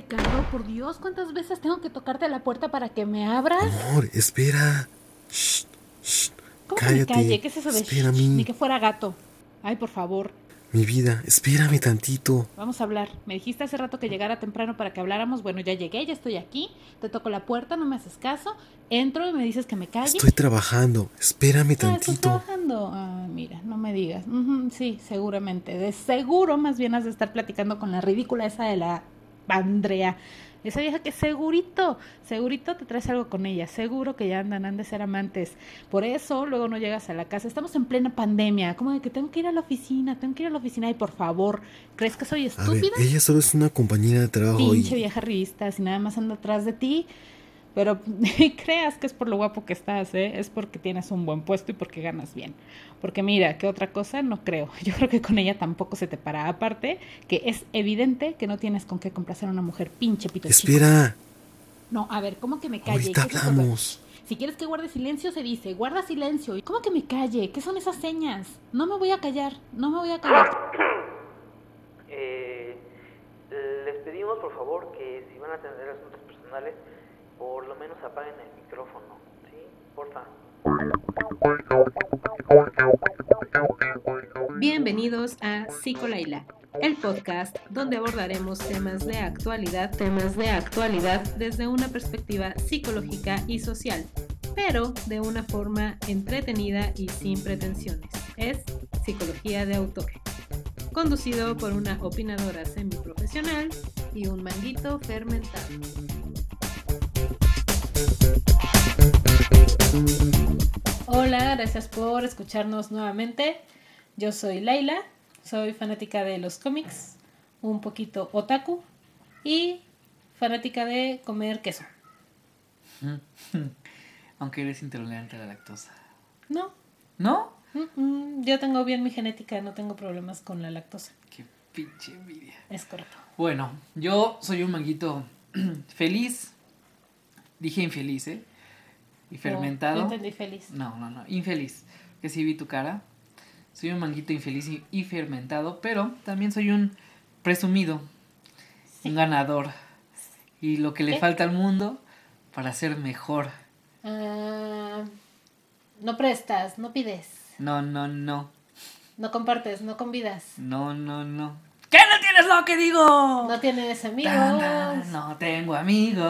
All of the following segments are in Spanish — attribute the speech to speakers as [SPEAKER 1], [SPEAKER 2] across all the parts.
[SPEAKER 1] Ricardo, por Dios, ¿cuántas veces tengo que tocarte la puerta para que me abras?
[SPEAKER 2] Amor, espera. Shh, shh.
[SPEAKER 1] ¿Cómo que
[SPEAKER 2] Cállate.
[SPEAKER 1] me calle? ¿Qué es eso de
[SPEAKER 2] Espera a
[SPEAKER 1] shh?
[SPEAKER 2] mí.
[SPEAKER 1] Ni que fuera gato. Ay, por favor,
[SPEAKER 2] Mi vida, espérame tantito.
[SPEAKER 1] vamos a hablar. Me dijiste hace rato que llegara temprano para que habláramos. Bueno, ya llegué, ya estoy aquí. Te toco la puerta, no me haces caso. Entro y me dices que me calle.
[SPEAKER 2] Estoy trabajando. Espérame
[SPEAKER 1] Ah, ¿estás
[SPEAKER 2] tantito.
[SPEAKER 1] trabajando? Ah, mira, no me digas. Sí, seguramente. De seguro más bien has de estar platicando con la ridícula esa de la Andrea. Esa vieja que segurito, segurito te traes algo con ella. Seguro que ya andan, han de ser amantes. Por eso luego no llegas a la casa. Estamos en plena pandemia. Como de que tengo que ir a la oficina, tengo que ir a la oficina. Y por favor, ¿crees que soy
[SPEAKER 2] A ver,
[SPEAKER 1] estúpida?
[SPEAKER 2] ella solo es una compañera de trabajo
[SPEAKER 1] Pinche
[SPEAKER 2] y...
[SPEAKER 1] vieja revista, si nada más anda atrás de ti. Pero creas que es por lo guapo que estás, ¿eh? Es porque tienes un buen puesto y porque ganas bien. Porque mira, ¿qué otra cosa? No creo. Yo creo que con ella tampoco se te para. Aparte, que es evidente que no tienes con qué complacer a una mujer pinche pito chico.
[SPEAKER 2] Espera,
[SPEAKER 1] No, a ver, ¿cómo que me calle?
[SPEAKER 2] ahorita hablamos.
[SPEAKER 1] Si quieres que guarde silencio, se dice, guarda silencio. ¿Y cómo que me calle? ¿Qué son esas señas? No me voy a callar, no me voy a callar.
[SPEAKER 3] Eh, les pedimos por favor que si van a atender asuntos personales, por lo menos apaguen el micrófono, ¿sí? Porfa.
[SPEAKER 4] Bienvenidos a Psicolaila, el podcast donde abordaremos temas de actualidad, temas de actualidad desde una perspectiva psicológica y social, pero de una forma entretenida y sin pretensiones. Es psicología de autor. Conducido por una opinadora semiprofesional y un manguito fermentado.
[SPEAKER 1] Hola, gracias por escucharnos nuevamente. Yo soy Laila, soy fanática de los cómics, un poquito otaku y fanática de comer queso.
[SPEAKER 5] Aunque eres intolerante a la lactosa.
[SPEAKER 1] No,
[SPEAKER 5] ¿No?
[SPEAKER 1] mm, mm, yo tengo bien mi genética, no tengo problemas con la lactosa.
[SPEAKER 5] Qué pinche envidia.
[SPEAKER 1] Es correcto.
[SPEAKER 5] Bueno, yo soy un manguito feliz. Dije infeliz, ¿eh? Y fermentado.
[SPEAKER 1] No, entendí feliz.
[SPEAKER 5] No, no, no, infeliz. Que sí vi tu cara. Soy un manguito infeliz y, y fermentado, pero también soy un presumido,
[SPEAKER 1] Sí.
[SPEAKER 5] un ganador. Y lo que le
[SPEAKER 1] ¿Qué?
[SPEAKER 5] falta al mundo para ser mejor.
[SPEAKER 1] Ah, no prestas, no pides,
[SPEAKER 5] No, no, no.
[SPEAKER 1] no compartes, no convidas,
[SPEAKER 5] No, no, no. ¿Qué no tienes lo que digo?
[SPEAKER 1] no tienes amigos,
[SPEAKER 5] no tengo amigos.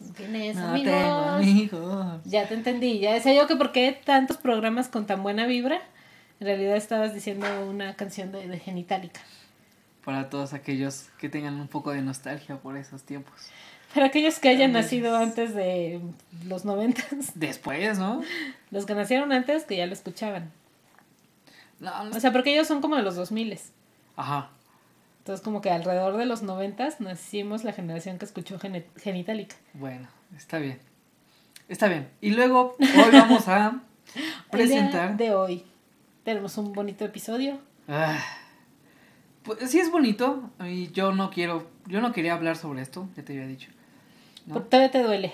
[SPEAKER 1] no tienes
[SPEAKER 5] No
[SPEAKER 1] amigos.
[SPEAKER 5] tengo amigos.
[SPEAKER 1] Ya te entendí, ya decía yo que por qué tantos programas con tan buena vibra. En realidad estabas diciendo una canción de, de Genitalica.
[SPEAKER 5] Para todos aquellos que tengan un poco de nostalgia por esos tiempos.
[SPEAKER 1] Para aquellos que hayan nacido antes de los noventas,
[SPEAKER 5] Después, ¿no?
[SPEAKER 1] los que nacieron antes que ya lo escuchaban.
[SPEAKER 5] No, no-
[SPEAKER 1] O sea, porque ellos son como de los 2000
[SPEAKER 5] Ajá.
[SPEAKER 1] Entonces como que alrededor de los noventas nacimos la generación que escuchó Genitalica.
[SPEAKER 5] Bueno, está bien. Está bien. Y luego, hoy vamos a
[SPEAKER 1] El día
[SPEAKER 5] presentar.
[SPEAKER 1] de hoy tenemos un bonito episodio.
[SPEAKER 5] Ah, pues sí es bonito. Y yo no quiero. Yo no quería hablar sobre esto, ya te había dicho.
[SPEAKER 1] Todavía te duele.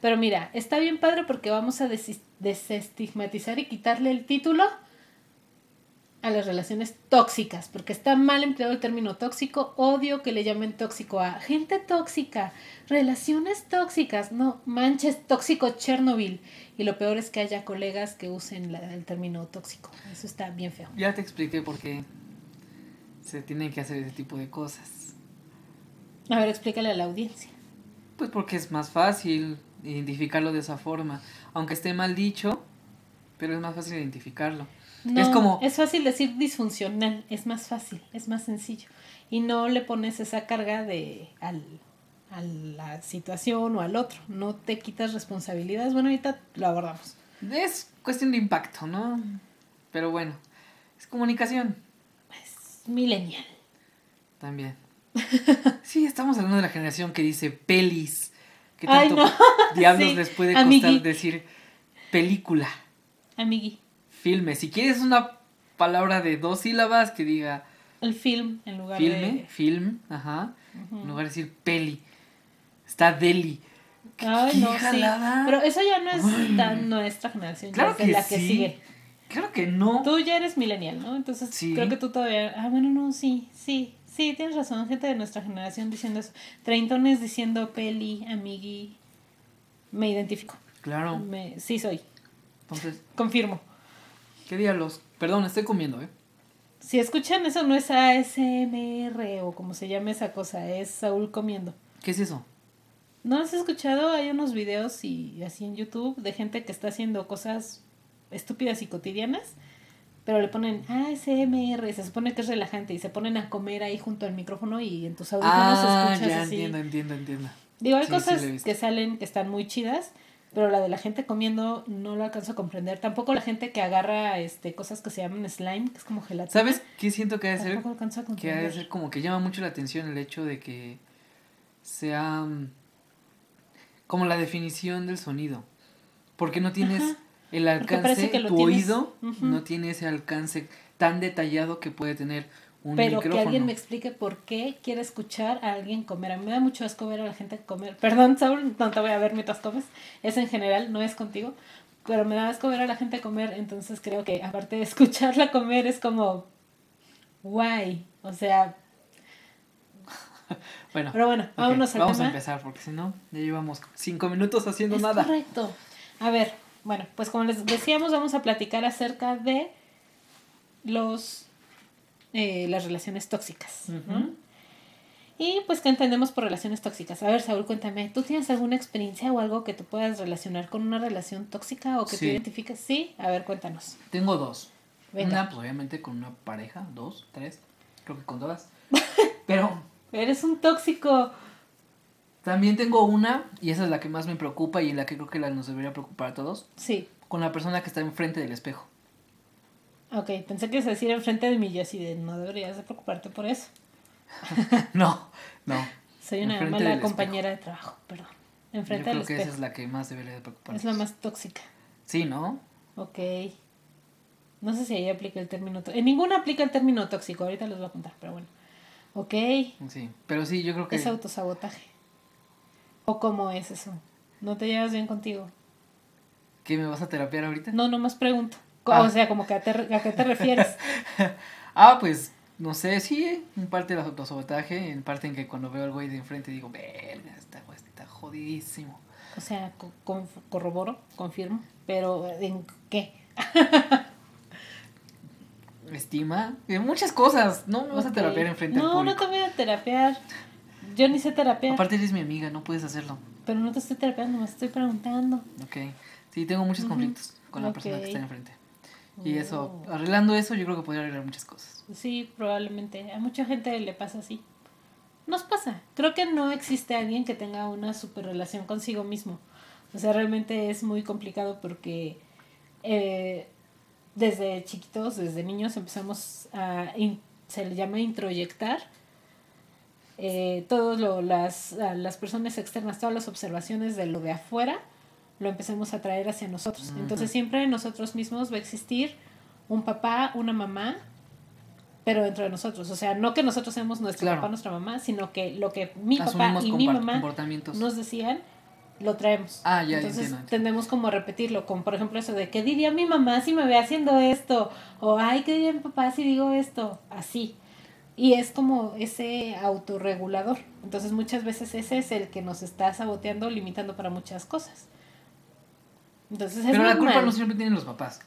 [SPEAKER 1] Pero mira, está bien padre porque vamos a desestigmatizar y quitarle el título a las relaciones tóxicas, porque está mal empleado el término tóxico, odio que le llamen tóxico a gente tóxica, relaciones tóxicas, no, manches tóxico Chernobyl. Y lo peor es que haya colegas que usen la- el término tóxico. Eso está bien feo.
[SPEAKER 5] Ya te expliqué por qué se tienen que hacer ese tipo de cosas.
[SPEAKER 1] A ver, explícale a la audiencia.
[SPEAKER 5] Pues porque es más fácil identificarlo de esa forma. Aunque esté mal dicho, pero es más fácil identificarlo.
[SPEAKER 1] No,
[SPEAKER 5] es como.
[SPEAKER 1] Es fácil decir disfuncional, es más fácil, es más sencillo. Y no le pones esa carga de al, a la situación o al otro. No te quitas responsabilidades. Bueno, ahorita lo abordamos.
[SPEAKER 5] Es cuestión de impacto, ¿no? Pero bueno, es comunicación
[SPEAKER 1] Es millennial.
[SPEAKER 5] también. Sí, estamos hablando de la generación que dice pelis. ¿Qué
[SPEAKER 1] Ay,
[SPEAKER 5] tanto
[SPEAKER 1] no.
[SPEAKER 5] diablos
[SPEAKER 1] Sí,
[SPEAKER 5] les puede costar
[SPEAKER 1] amigui.
[SPEAKER 5] decir película,
[SPEAKER 1] Amigui.
[SPEAKER 5] Filme? Si quieres una palabra de dos sílabas que diga
[SPEAKER 1] El film en lugar
[SPEAKER 5] filme,
[SPEAKER 1] de.
[SPEAKER 5] film, ajá, en lugar de decir peli. Está deli. ¿Qué-
[SPEAKER 1] Ay,
[SPEAKER 5] qué
[SPEAKER 1] no, sí. Pero eso ya no es tan nuestra generación,
[SPEAKER 5] Claro
[SPEAKER 1] es
[SPEAKER 5] que
[SPEAKER 1] la que
[SPEAKER 5] sí.
[SPEAKER 1] sigue.
[SPEAKER 5] Claro que no.
[SPEAKER 1] Tú ya eres millennial, ¿no? Entonces
[SPEAKER 5] Sí.
[SPEAKER 1] creo que tú todavía. Ah, bueno, no, sí, sí, Sí, tienes razón, gente de nuestra generación diciendo eso. Treintones diciendo peli, amigui. Me identifico.
[SPEAKER 5] Claro.
[SPEAKER 1] Me, sí soy.
[SPEAKER 5] Entonces,
[SPEAKER 1] Confirmo.
[SPEAKER 5] ¿Qué día los...? Perdón, estoy comiendo, ¿eh?
[SPEAKER 1] Si escuchan eso no es ASMR o como se llame esa cosa, es Saúl comiendo.
[SPEAKER 5] ¿Qué es eso?
[SPEAKER 1] ¿No has escuchado? Hay unos videos y así en YouTube de gente que está haciendo cosas estúpidas y cotidianas, pero le ponen ASMR, se supone que es relajante y se ponen a comer ahí junto al micrófono y en tus audífonos
[SPEAKER 5] Ah,
[SPEAKER 1] escuchas
[SPEAKER 5] ya
[SPEAKER 1] así.
[SPEAKER 5] entiendo, entiendo, entiendo.
[SPEAKER 1] Digo, hay
[SPEAKER 5] Sí, sí
[SPEAKER 1] cosas
[SPEAKER 5] visto.
[SPEAKER 1] que salen que están muy chidas, pero la de la gente comiendo no lo alcanzo a comprender. Tampoco la gente que agarra este cosas que se llaman slime, que es como gelatina.
[SPEAKER 5] ¿Sabes qué siento que ha de ser?
[SPEAKER 1] Tampoco alcanzo a
[SPEAKER 5] Que ha de
[SPEAKER 1] comprender.
[SPEAKER 5] ser como que llama mucho la atención el hecho de que sea mm, como la definición del sonido. Porque no tienes
[SPEAKER 1] Ajá.
[SPEAKER 5] el alcance,
[SPEAKER 1] que
[SPEAKER 5] tu
[SPEAKER 1] tienes-
[SPEAKER 5] oído no tiene ese alcance tan detallado que puede tener un
[SPEAKER 1] Pero
[SPEAKER 5] micrófono.
[SPEAKER 1] que alguien me explique por qué quiere escuchar a alguien comer. A mí me da mucho asco ver a la gente comer. Perdón, Saúl, no te voy a ver mientras comes. Es en general, no es contigo. Pero me da asco ver a la gente comer. Entonces creo que aparte de escucharla comer es como... Guay. O sea,
[SPEAKER 5] Bueno,
[SPEAKER 1] pero bueno,
[SPEAKER 5] ok,
[SPEAKER 1] vámonos al
[SPEAKER 5] vamos
[SPEAKER 1] tema.
[SPEAKER 5] a empezar porque si no, ya llevamos cinco minutos haciendo
[SPEAKER 1] Es
[SPEAKER 5] nada.
[SPEAKER 1] correcto. A ver, bueno, pues como les decíamos, vamos a platicar acerca de los eh, las relaciones tóxicas. Y pues, ¿qué entendemos por relaciones tóxicas? A ver, Saúl, cuéntame, ¿tú tienes alguna experiencia o algo que te puedas relacionar con una relación tóxica o que
[SPEAKER 5] Sí.
[SPEAKER 1] te identifiques? Sí, a ver, cuéntanos.
[SPEAKER 5] Tengo dos.
[SPEAKER 1] Venga.
[SPEAKER 5] Una, pues obviamente con una pareja, dos, tres, creo que con todas. Pero
[SPEAKER 1] Eres un tóxico.
[SPEAKER 5] también tengo una, y esa es la que más me preocupa y la que creo que la nos debería preocupar a todos,
[SPEAKER 1] Sí.
[SPEAKER 5] con la persona que está enfrente del espejo.
[SPEAKER 1] Ok, pensé que a decir enfrente de mí y así de no deberías de preocuparte por eso.
[SPEAKER 5] No, no.
[SPEAKER 1] Soy una
[SPEAKER 5] Enfrente
[SPEAKER 1] mala
[SPEAKER 5] espejo.
[SPEAKER 1] compañera de trabajo, perdón.
[SPEAKER 5] Yo
[SPEAKER 1] Enfrente
[SPEAKER 5] creo
[SPEAKER 1] del
[SPEAKER 5] que
[SPEAKER 1] espejo.
[SPEAKER 5] esa es la que más debería de.
[SPEAKER 1] Es la más tóxica.
[SPEAKER 5] Sí, ¿no?
[SPEAKER 1] Ok. No sé si ahí aplica el término tóxico. En ninguna aplica el término tóxico, ahorita les voy a contar, pero bueno. Ok.
[SPEAKER 5] Sí, pero sí, yo creo que...
[SPEAKER 1] Es autosabotaje. ¿O cómo es eso? ¿No te llevas bien contigo?
[SPEAKER 5] ¿Que me vas a terapiar ahorita?
[SPEAKER 1] No, nomás pregunto. Co-
[SPEAKER 5] Ah.
[SPEAKER 1] O sea, como que a, te- a qué te refieres.
[SPEAKER 5] Ah, pues, no sé, sí, en parte el autosabotaje, en parte en que cuando veo al güey de enfrente digo, verga, esta güey está jodidísimo.
[SPEAKER 1] O sea, co- con- corroboro, confirmo. Pero, ¿en qué?
[SPEAKER 5] Estima, en muchas cosas, no me vas a
[SPEAKER 1] Ok.
[SPEAKER 5] terapiar enfrente
[SPEAKER 1] No,
[SPEAKER 5] al
[SPEAKER 1] no
[SPEAKER 5] público.
[SPEAKER 1] te voy a terapiar. Yo ni sé terapiar.
[SPEAKER 5] Aparte eres mi amiga, no puedes hacerlo.
[SPEAKER 1] Pero no te estoy terapiando, me estoy preguntando.
[SPEAKER 5] Ok. Sí, tengo muchos conflictos con la persona que está enfrente. Y eso,
[SPEAKER 1] Oh.
[SPEAKER 5] arreglando eso, yo creo que podría arreglar muchas cosas.
[SPEAKER 1] Sí, probablemente. A mucha gente le pasa así. Nos pasa. Creo que no existe alguien que tenga una super relación consigo mismo. O sea, realmente es muy complicado porque eh, desde chiquitos, desde niños, empezamos a, in- se le llama introyectar eh, todas las, las personas externas, todas las observaciones de lo de afuera, lo empecemos a traer hacia nosotros. Entonces siempre en nosotros mismos va a existir un papá, una mamá, pero dentro de nosotros. O sea, no que nosotros seamos nuestro
[SPEAKER 5] Claro.
[SPEAKER 1] papá, nuestra mamá, sino que lo que mi papá y mi mamá nos decían, lo traemos.
[SPEAKER 5] Ah, ya,
[SPEAKER 1] Entonces
[SPEAKER 5] entiendo, entiendo.
[SPEAKER 1] tendemos como a repetirlo, como por ejemplo eso de, ¿qué diría mi mamá si me ve haciendo esto? O, ay, ¿qué diría mi papá si digo esto? Así. Y es como ese autorregulador. Entonces muchas veces ese es el que nos está saboteando, limitando para muchas cosas. Entonces es
[SPEAKER 5] Pero la culpa no siempre tienen los papás.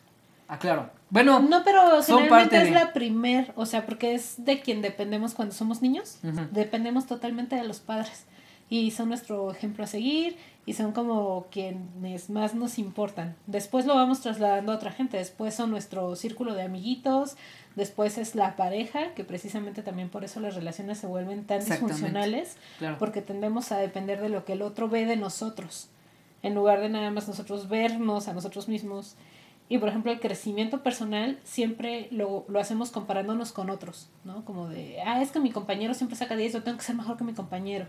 [SPEAKER 5] Aclaro. Bueno,
[SPEAKER 1] No, pero
[SPEAKER 5] son
[SPEAKER 1] generalmente
[SPEAKER 5] parte
[SPEAKER 1] es
[SPEAKER 5] de-
[SPEAKER 1] la primer, o sea, porque es de quien dependemos cuando somos niños. Dependemos totalmente de los padres. Y son nuestro ejemplo a seguir y son como quienes más nos importan. Después lo vamos trasladando a otra gente. Después son nuestro círculo de amiguitos. Después es la pareja, que precisamente también por eso las relaciones se vuelven tan disfuncionales.
[SPEAKER 5] claro.
[SPEAKER 1] Porque tendemos a depender de lo que el otro ve de nosotros, en lugar de nada más nosotros vernos a nosotros mismos. Y por ejemplo, el crecimiento personal siempre lo, lo hacemos comparándonos con otros, ¿no? Como de, ah, es que mi compañero siempre saca 10, yo tengo que ser mejor que mi compañero.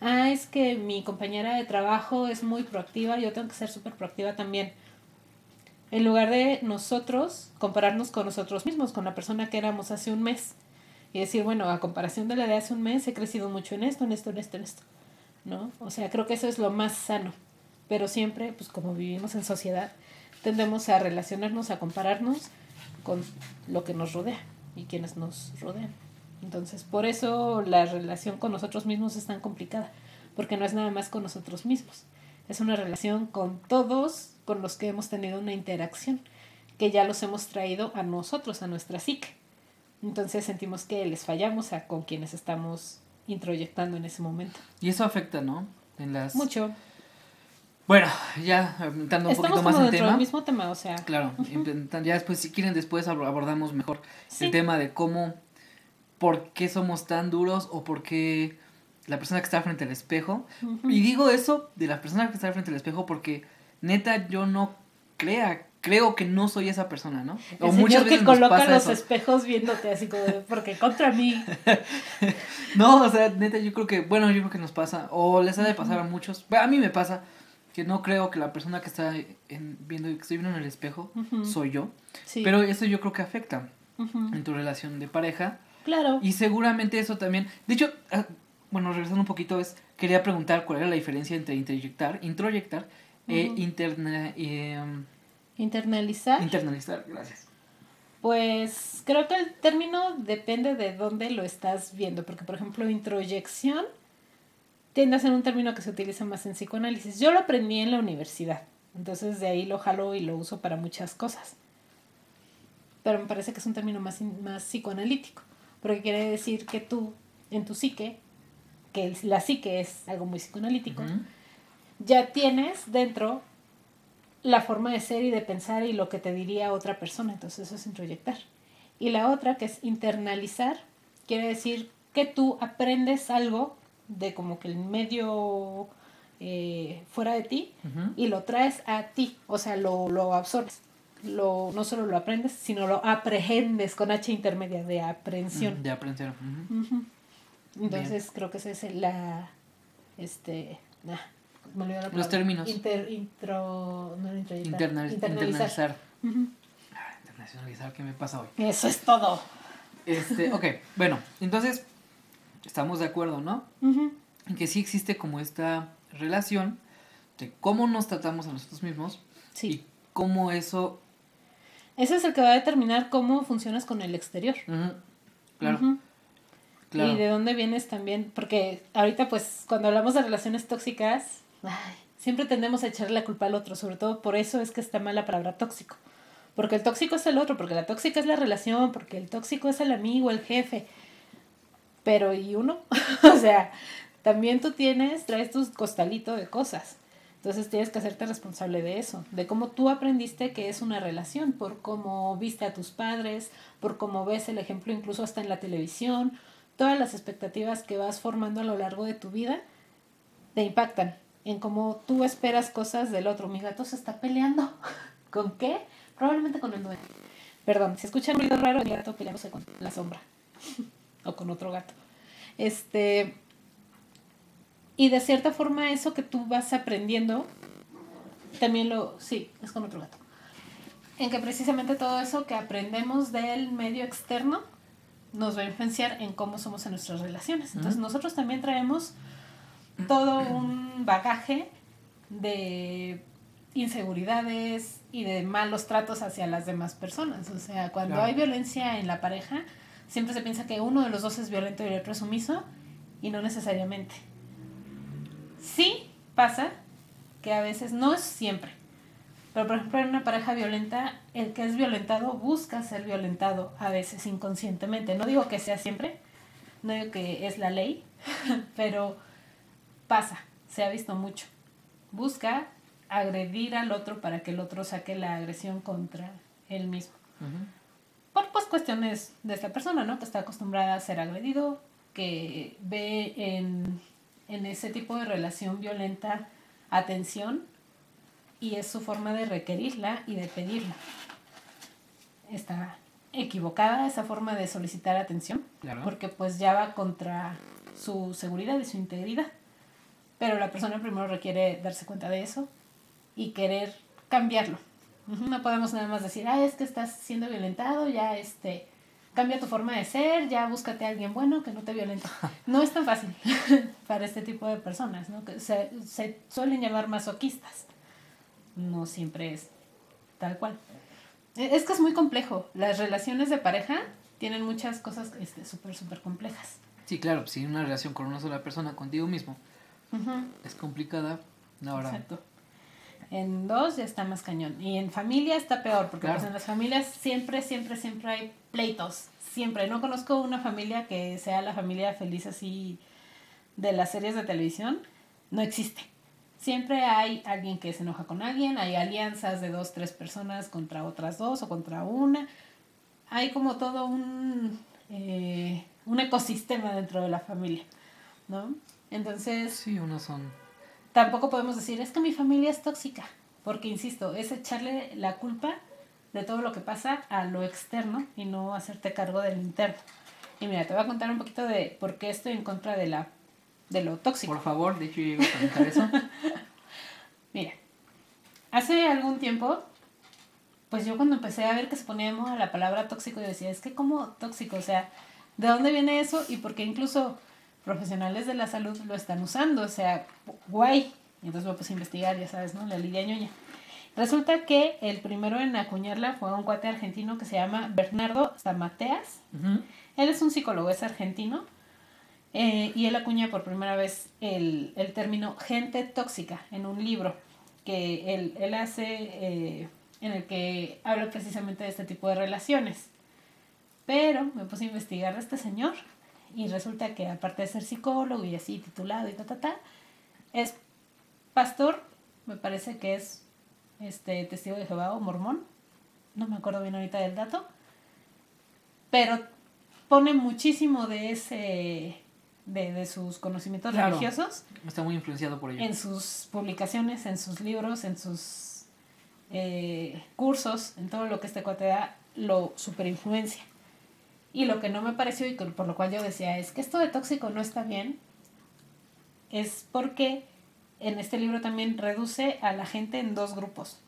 [SPEAKER 1] Ah, es que mi compañera de trabajo es muy proactiva, yo tengo que ser súper proactiva también. En lugar de nosotros compararnos con nosotros mismos, con la persona que éramos hace un mes. Y decir, bueno, a comparación de la de hace un mes, he crecido mucho en esto, en esto, en esto, en esto. ¿No? O sea, creo que eso es lo más sano. Pero siempre, pues como vivimos en sociedad, tendemos a relacionarnos, a compararnos con lo que nos rodea y quienes nos rodean. Entonces, por eso la relación con nosotros mismos es tan complicada, porque no es nada más con nosotros mismos. Es una relación con todos con los que hemos tenido una interacción, que ya los hemos traído a nosotros, a nuestra psique. Entonces sentimos que les fallamos a con quienes estamos introyectando en ese momento.
[SPEAKER 5] Y eso afecta, ¿no? En las...
[SPEAKER 1] Mucho.
[SPEAKER 5] Bueno, ya entrando un
[SPEAKER 1] Estamos
[SPEAKER 5] poquito más
[SPEAKER 1] como
[SPEAKER 5] en tema.
[SPEAKER 1] del mismo tema, o sea,
[SPEAKER 5] Claro, ya después, si quieren, después abor- abordamos mejor
[SPEAKER 1] Sí.
[SPEAKER 5] el tema de cómo, por qué somos tan duros o por qué la persona que está frente al espejo.
[SPEAKER 1] ujú.
[SPEAKER 5] Y digo eso de la persona que está frente al espejo porque neta yo no crea, creo que no soy esa persona, ¿no?
[SPEAKER 1] el señor que
[SPEAKER 5] nos
[SPEAKER 1] coloca
[SPEAKER 5] pasa
[SPEAKER 1] los
[SPEAKER 5] eso.
[SPEAKER 1] espejos viéndote así como de, porque contra mí.
[SPEAKER 5] No, o sea, neta yo creo que, bueno, yo creo que nos pasa, o les ha de pasar a muchos, a mí me pasa que no creo que la persona que está en- viendo, que estoy viendo en el espejo, soy yo.
[SPEAKER 1] Sí.
[SPEAKER 5] Pero eso yo creo que afecta en tu relación de pareja.
[SPEAKER 1] Claro.
[SPEAKER 5] Y seguramente eso también. De hecho, ah, bueno, regresando un poquito, es quería preguntar cuál era la diferencia entre introyectar, introyectar e interna- eh,
[SPEAKER 1] Internalizar.
[SPEAKER 5] internalizar. Gracias.
[SPEAKER 1] Pues creo que el término depende de dónde lo estás viendo, porque por ejemplo introyección tiende a ser un término que se utiliza más en psicoanálisis. Yo lo aprendí en la universidad, entonces de ahí lo jalo y lo uso para muchas cosas. Pero me parece que es un término más, más psicoanalítico, porque quiere decir que tú, en tu psique, que la psique es algo muy psicoanalítico,
[SPEAKER 5] Ujú.
[SPEAKER 1] ya tienes dentro la forma de ser y de pensar y lo que te diría otra persona. Entonces eso es introyectar. Y la otra, que es internalizar, quiere decir que tú aprendes algo de como que el medio eh, fuera de ti y lo traes a ti. O sea, lo, lo absorbes. Lo, no solo lo aprendes, sino lo aprehendes con H intermedia de aprehensión.
[SPEAKER 5] Mm, De aprensión.
[SPEAKER 1] Entonces creo que esa es la este ah, me la
[SPEAKER 5] Los términos.
[SPEAKER 1] Inter- intro no
[SPEAKER 5] Internal-
[SPEAKER 1] internalizar.
[SPEAKER 5] Ah, internacionalizar, ¿qué me pasa hoy?
[SPEAKER 1] Eso es todo.
[SPEAKER 5] Este, ok, bueno, entonces estamos de acuerdo, ¿no? En que sí existe como esta relación de cómo nos tratamos a nosotros mismos
[SPEAKER 1] Sí.
[SPEAKER 5] y cómo eso...
[SPEAKER 1] Ese es el que va a determinar cómo funcionas con el exterior.
[SPEAKER 5] claro.
[SPEAKER 1] Y de dónde vienes también, porque ahorita pues cuando hablamos de relaciones tóxicas, ay, siempre tendemos a echarle la culpa al otro, sobre todo por eso es que está mal la palabra tóxico. Porque el tóxico es el otro, porque la tóxica es la relación, porque el tóxico es el amigo, el jefe. Pero ¿y uno? o sea, también tú tienes, traes tu costalito de cosas. Entonces tienes que hacerte responsable de eso, de cómo tú aprendiste que es una relación, por cómo viste a tus padres, por cómo ves el ejemplo incluso hasta en la televisión, todas las expectativas que vas formando a lo largo de tu vida te impactan en cómo tú esperas cosas del otro. Mi gato se está peleando. ¿Con qué? Probablemente con el dueño. Perdón, si escuchan ruido raro, mi gato peleándose con la sombra. o con otro gato. Este. Y de cierta forma, eso que tú vas aprendiendo, también lo. Sí, es con otro gato. En que precisamente todo eso que aprendemos del medio externo nos va a influenciar en cómo somos en nuestras relaciones. Entonces, nosotros también traemos todo un bagaje de inseguridades y de malos tratos hacia las demás personas. O sea, cuando
[SPEAKER 5] Claro.
[SPEAKER 1] hay violencia en la pareja, siempre se piensa que uno de los dos es violento y el otro es sumiso, y no necesariamente. Sí pasa que a veces, no es siempre, pero por ejemplo en una pareja violenta, el que es violentado busca ser violentado a veces inconscientemente. No digo que sea siempre, no digo que es la ley, pero pasa, se ha visto mucho. Busca agredir al otro para que el otro saque la agresión contra él mismo. Por pues cuestiones de esta persona, ¿no? Que está acostumbrada a ser agredido, que ve en, en ese tipo de relación violenta atención y es su forma de requerirla y de pedirla. Está equivocada esa forma de solicitar atención
[SPEAKER 5] Claro.
[SPEAKER 1] porque pues ya va contra su seguridad y su integridad. Pero la persona primero requiere darse cuenta de eso y querer cambiarlo. No podemos nada más decir, ah, es que estás siendo violentado, ya este, cambia tu forma de ser, ya búscate a alguien bueno que no te violente. No es tan fácil para este tipo de personas, ¿no? Que se, se suelen llamar masoquistas. No siempre es tal cual. E- Es que es muy complejo. Las relaciones de pareja tienen muchas cosas este, súper, súper complejas.
[SPEAKER 5] Sí, claro, si una relación con una sola persona, contigo mismo, es complicada, ahora...
[SPEAKER 1] Exacto. En dos ya está más cañón. Y en familia está peor, porque
[SPEAKER 5] Claro.
[SPEAKER 1] pues en las familias siempre, siempre, siempre hay pleitos. Siempre. No conozco una familia que sea la familia feliz así de las series de televisión. No existe. Siempre hay alguien que se enoja con alguien, hay alianzas de dos, tres personas contra otras dos o contra una. Hay como todo un, eh, un ecosistema dentro de la familia, ¿no? Entonces,
[SPEAKER 5] Sí, unos son...
[SPEAKER 1] tampoco podemos decir, es que mi familia es tóxica, porque, insisto, es echarle la culpa de todo lo que pasa a lo externo y no hacerte cargo del interno. Y mira, te voy a contar un poquito de por qué estoy en contra de, la, de lo tóxico.
[SPEAKER 5] Por favor, de hecho yo iba a comentar eso.
[SPEAKER 1] Mira, hace algún tiempo, pues yo cuando empecé a ver que se ponía la palabra tóxico, yo decía, es que como tóxico, o sea, ¿de dónde viene eso? Y porque incluso profesionales de la salud lo están usando, o sea, guay. Entonces me puse a investigar, ya sabes, ¿no? La Lidia Ñoña. Resulta que el primero en acuñarla fue un cuate argentino que se llama Bernardo Zamateas.
[SPEAKER 5] Ujú.
[SPEAKER 1] Él es un psicólogo, es argentino. eh, y él acuña por primera vez el, el término gente tóxica en un libro que él, él hace eh, en el que habla precisamente de este tipo de relaciones. Pero me puse a investigar a este señor y resulta que aparte de ser psicólogo y así titulado y ta, ta, ta, es pastor, me parece que es este testigo de Jehová o mormón, no me acuerdo bien ahorita del dato, pero pone muchísimo de ese de, de sus conocimientos
[SPEAKER 5] Claro.
[SPEAKER 1] religiosos
[SPEAKER 5] Está muy influenciado por ello.
[SPEAKER 1] en sus publicaciones, en sus libros, en sus eh, cursos, en todo lo que este cuate da, lo superinfluencia. Y lo que no me pareció y por lo cual yo decía es que esto de tóxico no está bien, es porque en este libro también reduce a la gente en dos grupos.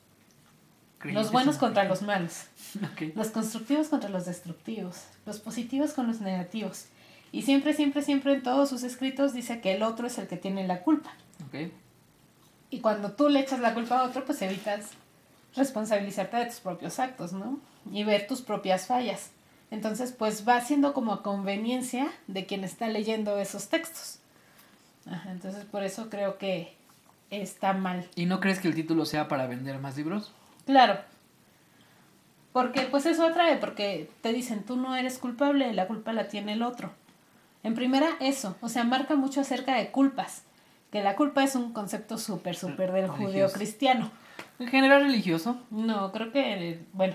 [SPEAKER 1] Los buenos contra los malos. Los constructivos contra los destructivos, los positivos con los negativos. Y siempre, siempre, siempre en todos sus escritos dice que el otro es el que tiene la culpa. Y cuando tú le echas la culpa a otro, pues evitas responsabilizarte de tus propios actos, ¿no? Y ver tus propias fallas. Entonces, pues va siendo como a conveniencia de quien está leyendo esos textos. Ajá, entonces, por eso creo que está mal.
[SPEAKER 5] ¿Y no crees que el título sea para vender más libros?
[SPEAKER 1] Claro. Porque pues eso atrae, porque te dicen, tú no eres culpable, la culpa la tiene el otro. En primera, eso, o sea, marca mucho acerca de culpas, que la culpa es un concepto súper, súper del
[SPEAKER 5] Religioso.
[SPEAKER 1] judeo-cristiano.
[SPEAKER 5] En general religioso.
[SPEAKER 1] No, creo que, bueno,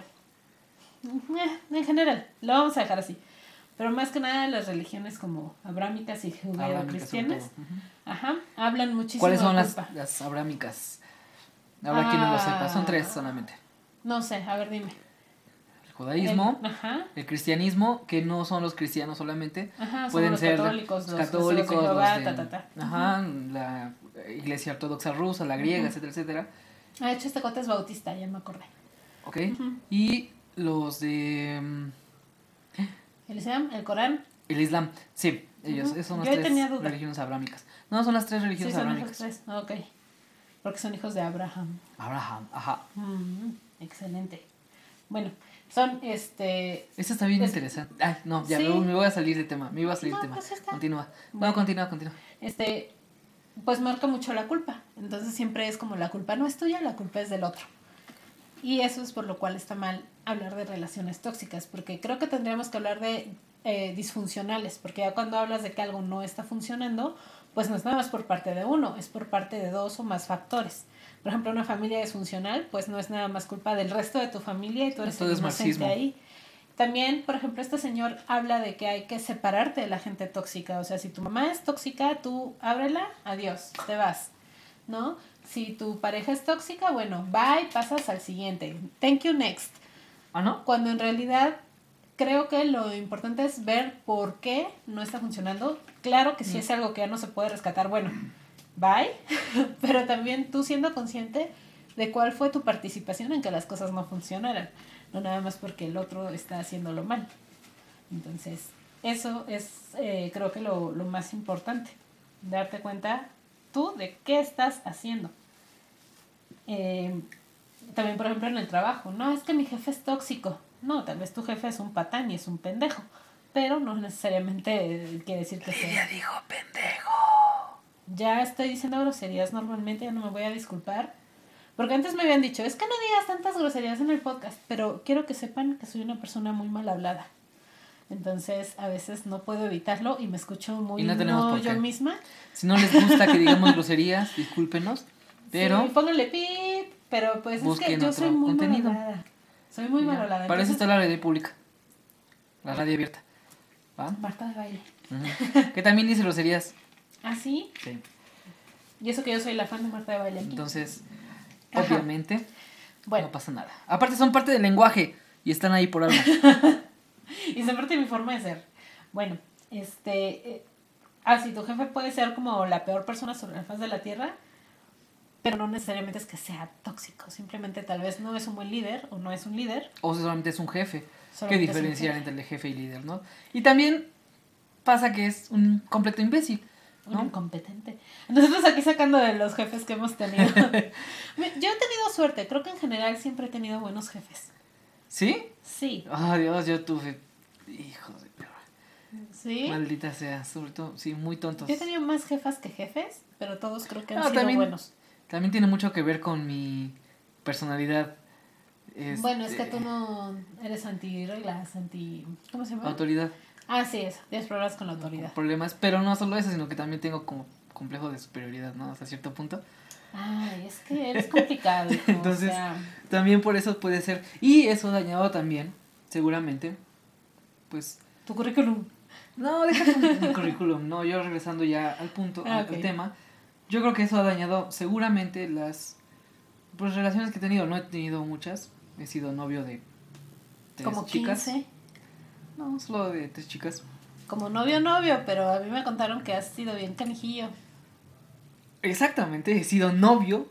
[SPEAKER 1] en general, lo vamos a dejar así. Pero más que nada las religiones como abrámicas y judeo-cristianas, ajá, hablan muchísimo
[SPEAKER 5] ¿Cuáles son
[SPEAKER 1] de
[SPEAKER 5] las,
[SPEAKER 1] culpa.
[SPEAKER 5] las abrámicas? Habrá quien no lo sepa. Son tres
[SPEAKER 1] Ah.
[SPEAKER 5] solamente.
[SPEAKER 1] No sé, a ver, dime.
[SPEAKER 5] El judaísmo,
[SPEAKER 1] El- ajá.
[SPEAKER 5] el cristianismo, que no son los cristianos solamente.
[SPEAKER 1] Ajá, son
[SPEAKER 5] Pueden
[SPEAKER 1] los
[SPEAKER 5] ser
[SPEAKER 1] católicos,
[SPEAKER 5] los
[SPEAKER 1] los
[SPEAKER 5] católicos,
[SPEAKER 1] testigos de Jehová,
[SPEAKER 5] los de-
[SPEAKER 1] ta, ta, ta.
[SPEAKER 5] Ajá, la iglesia ortodoxa rusa, la griega, etcétera, etcétera.
[SPEAKER 1] Ah, de hecho, este cuate es bautista, ya me acordé.
[SPEAKER 5] ¿Ok? Y los de mm,
[SPEAKER 1] El Islam, el Corán.
[SPEAKER 5] el Islam. Sí, ellos.
[SPEAKER 1] Ujú.
[SPEAKER 5] Esas son las
[SPEAKER 1] Yo
[SPEAKER 5] tres
[SPEAKER 1] tenía duda.
[SPEAKER 5] religiones abrámicas. No, son las tres
[SPEAKER 1] Sí,
[SPEAKER 5] religiones
[SPEAKER 1] son
[SPEAKER 5] abrámicas.
[SPEAKER 1] esos tres. Ok. Porque son hijos de Abraham.
[SPEAKER 5] Abraham, ajá.
[SPEAKER 1] Mm, excelente. Bueno, son este.
[SPEAKER 5] Esta está bien
[SPEAKER 1] Es-
[SPEAKER 5] interesante. Ay, no, ya
[SPEAKER 1] Sí.
[SPEAKER 5] me, me voy a salir de tema. Me iba a salir
[SPEAKER 1] No,
[SPEAKER 5] de tema.
[SPEAKER 1] pues está.
[SPEAKER 5] Continúa.
[SPEAKER 1] Bueno.
[SPEAKER 5] No, continúa, continúa.
[SPEAKER 1] Este. Pues marca mucho la culpa. Entonces siempre es como la culpa no es tuya, la culpa es del otro. Y eso es por lo cual está mal hablar de relaciones tóxicas, porque creo que tendríamos que hablar de eh, disfuncionales, porque ya cuando hablas de que algo no está funcionando, pues no es nada más por parte de uno, es por parte de dos o más factores. Por ejemplo, una familia disfuncional, pues no es nada más culpa del resto de tu familia y tú eres el inocente ahí. También, por ejemplo, este señor habla de que hay que separarte de la gente tóxica. O sea, si tu mamá es tóxica, tú ábrela, adiós, te vas. ¿No? Si tu pareja es tóxica, bueno, bye, pasas al siguiente. Thank you, next.
[SPEAKER 5] Ah, ¿no?
[SPEAKER 1] Cuando en realidad creo que lo importante es ver por qué no está funcionando. Claro que si es algo que ya no se puede rescatar, bueno, bye. Pero también tú siendo consciente de cuál fue tu participación en que las cosas no funcionaran. No nada más porque el otro está haciéndolo mal. Entonces, eso es eh, creo que lo, lo más importante. Darte cuenta tú de qué estás haciendo. Eh, también, por ejemplo, en el trabajo. No, es que mi jefe es tóxico. No, tal vez tu jefe es un patán y es un pendejo, pero no necesariamente quiere decir que sea.
[SPEAKER 5] dijo pendejo.
[SPEAKER 1] Ya estoy diciendo groserías normalmente, ya no me voy a disculpar. Porque antes me habían dicho, es que no digas tantas groserías en el podcast, pero quiero que sepan que soy una persona muy mal hablada. Entonces, a veces no puedo evitarlo y me escucho muy
[SPEAKER 5] no por
[SPEAKER 1] yo misma.
[SPEAKER 5] Si no les gusta que digamos groserías, discúlpenos. Pero
[SPEAKER 1] Sí, pónganle pip, pero pues es que yo soy muy
[SPEAKER 5] contenido.
[SPEAKER 1] mal hablada. Soy muy mal
[SPEAKER 5] ya,
[SPEAKER 1] hablada.
[SPEAKER 5] para eso está la radio pública. La radio abierta. ¿Va?
[SPEAKER 1] Marta de baile.
[SPEAKER 5] Ujú. Que también dice groserías.
[SPEAKER 1] ¿Ah, sí?
[SPEAKER 5] Sí.
[SPEAKER 1] Y eso que yo soy la fan de Marta de baile aquí.
[SPEAKER 5] Entonces,
[SPEAKER 1] Ajá.
[SPEAKER 5] obviamente,
[SPEAKER 1] bueno,
[SPEAKER 5] no pasa nada. Aparte son parte del lenguaje y están ahí por algo.
[SPEAKER 1] y se parte de mi forma de ser. Bueno, este... eh, ah, sí, tu jefe puede ser como la peor persona sobre la faz de la tierra, pero no necesariamente es que sea tóxico. Simplemente tal vez no es un buen líder o no es un líder.
[SPEAKER 5] O solamente es un jefe. ¿Qué
[SPEAKER 1] es
[SPEAKER 5] diferenciar
[SPEAKER 1] jefe,
[SPEAKER 5] entre el jefe y líder, no? Y también pasa que es un completo imbécil.
[SPEAKER 1] Un incompetente. Nosotros aquí sacando de los jefes que hemos tenido. Yo he tenido suerte. Creo que en general siempre he tenido buenos jefes.
[SPEAKER 5] ¿Sí?
[SPEAKER 1] Sí.
[SPEAKER 5] Ah, Dios, yo tuve. Hijos de perra.
[SPEAKER 1] Sí.
[SPEAKER 5] Maldita sea, sobre todo, sí, muy tontos.
[SPEAKER 1] Yo he tenido más jefas que jefes, pero todos creo que han
[SPEAKER 5] Ah,
[SPEAKER 1] sido
[SPEAKER 5] también-
[SPEAKER 1] buenos.
[SPEAKER 5] También tiene mucho que ver con mi personalidad. Este,
[SPEAKER 1] Bueno, es que tú no eres anti reglas, anti... ¿Cómo se llama?
[SPEAKER 5] Autoridad.
[SPEAKER 1] Ah, sí, eso. Tienes problemas con la autoridad.
[SPEAKER 5] Problemas, pero no solo eso, sino que también tengo como complejo de superioridad, ¿no? Hasta cierto punto.
[SPEAKER 1] Ay, es que eres complicado. hijo,
[SPEAKER 5] Entonces-
[SPEAKER 1] o sea,
[SPEAKER 5] También por eso puede ser. Y eso dañado también, seguramente. Pues.
[SPEAKER 1] tu currículum.
[SPEAKER 5] No, déjate mi currículum. No, yo regresando ya al punto,
[SPEAKER 1] Ah,
[SPEAKER 5] al tema. Yo creo que eso ha dañado seguramente las pues, relaciones que he tenido. No he tenido muchas. He sido novio de tres
[SPEAKER 1] Como
[SPEAKER 5] chicas.
[SPEAKER 1] 15.
[SPEAKER 5] No, solo de tres chicas.
[SPEAKER 1] Como novio, novio, pero a mí me contaron que has sido bien canijillo.
[SPEAKER 5] Exactamente, he sido novio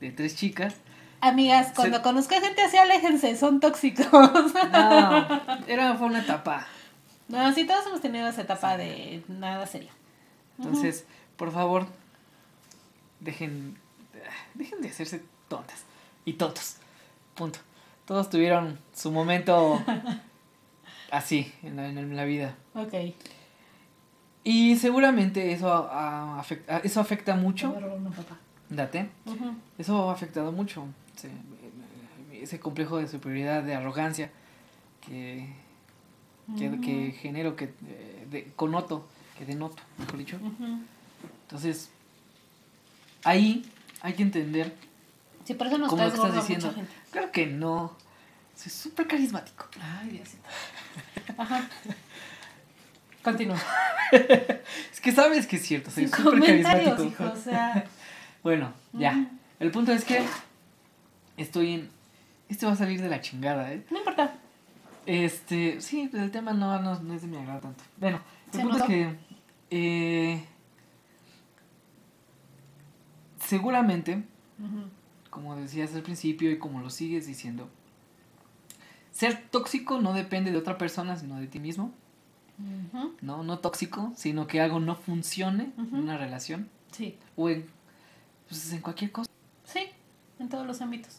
[SPEAKER 5] de tres chicas.
[SPEAKER 1] Amigas, cuando
[SPEAKER 5] Se-
[SPEAKER 1] conozca gente así, aléjense, son tóxicos.
[SPEAKER 5] No, era, fue una etapa.
[SPEAKER 1] No, sí, todos hemos tenido esa etapa de nada serio.
[SPEAKER 5] Entonces, por favor, dejen, dejen de hacerse tontas y tontos. Punto. Todos tuvieron su momento así en la, en la vida.
[SPEAKER 1] Ok.
[SPEAKER 5] Y seguramente eso, a- afecta, eso afecta mucho. Date. Eso ha afectado mucho. sí, ese complejo de superioridad, de arrogancia que, que, que genero, que eh, de- connoto, que denoto, mejor dicho. Entonces, ahí hay que entender,
[SPEAKER 1] Sí, por eso nos
[SPEAKER 5] que estás diciendo,
[SPEAKER 1] mucha gente.
[SPEAKER 5] claro que no, soy súper carismático.
[SPEAKER 1] Ay, Diosito. Ajá. Continúa.
[SPEAKER 5] Es que sabes que es cierto, soy súper carismático.
[SPEAKER 1] hijo, o sea.
[SPEAKER 5] Bueno, ya. El punto es que estoy en... Este va a salir de la chingada, ¿eh?
[SPEAKER 1] No importa.
[SPEAKER 5] Este, sí, pues el tema no, no, no es de mi agrado tanto. Bueno, el
[SPEAKER 1] Se
[SPEAKER 5] punto
[SPEAKER 1] notó.
[SPEAKER 5] es que eh, seguramente, como decías al principio y como lo sigues diciendo, ser tóxico no depende de otra persona, sino de ti mismo. No, no tóxico, sino que algo no funcione en una relación
[SPEAKER 1] Sí.
[SPEAKER 5] o en, pues, en cualquier cosa,
[SPEAKER 1] Sí, en todos los ámbitos.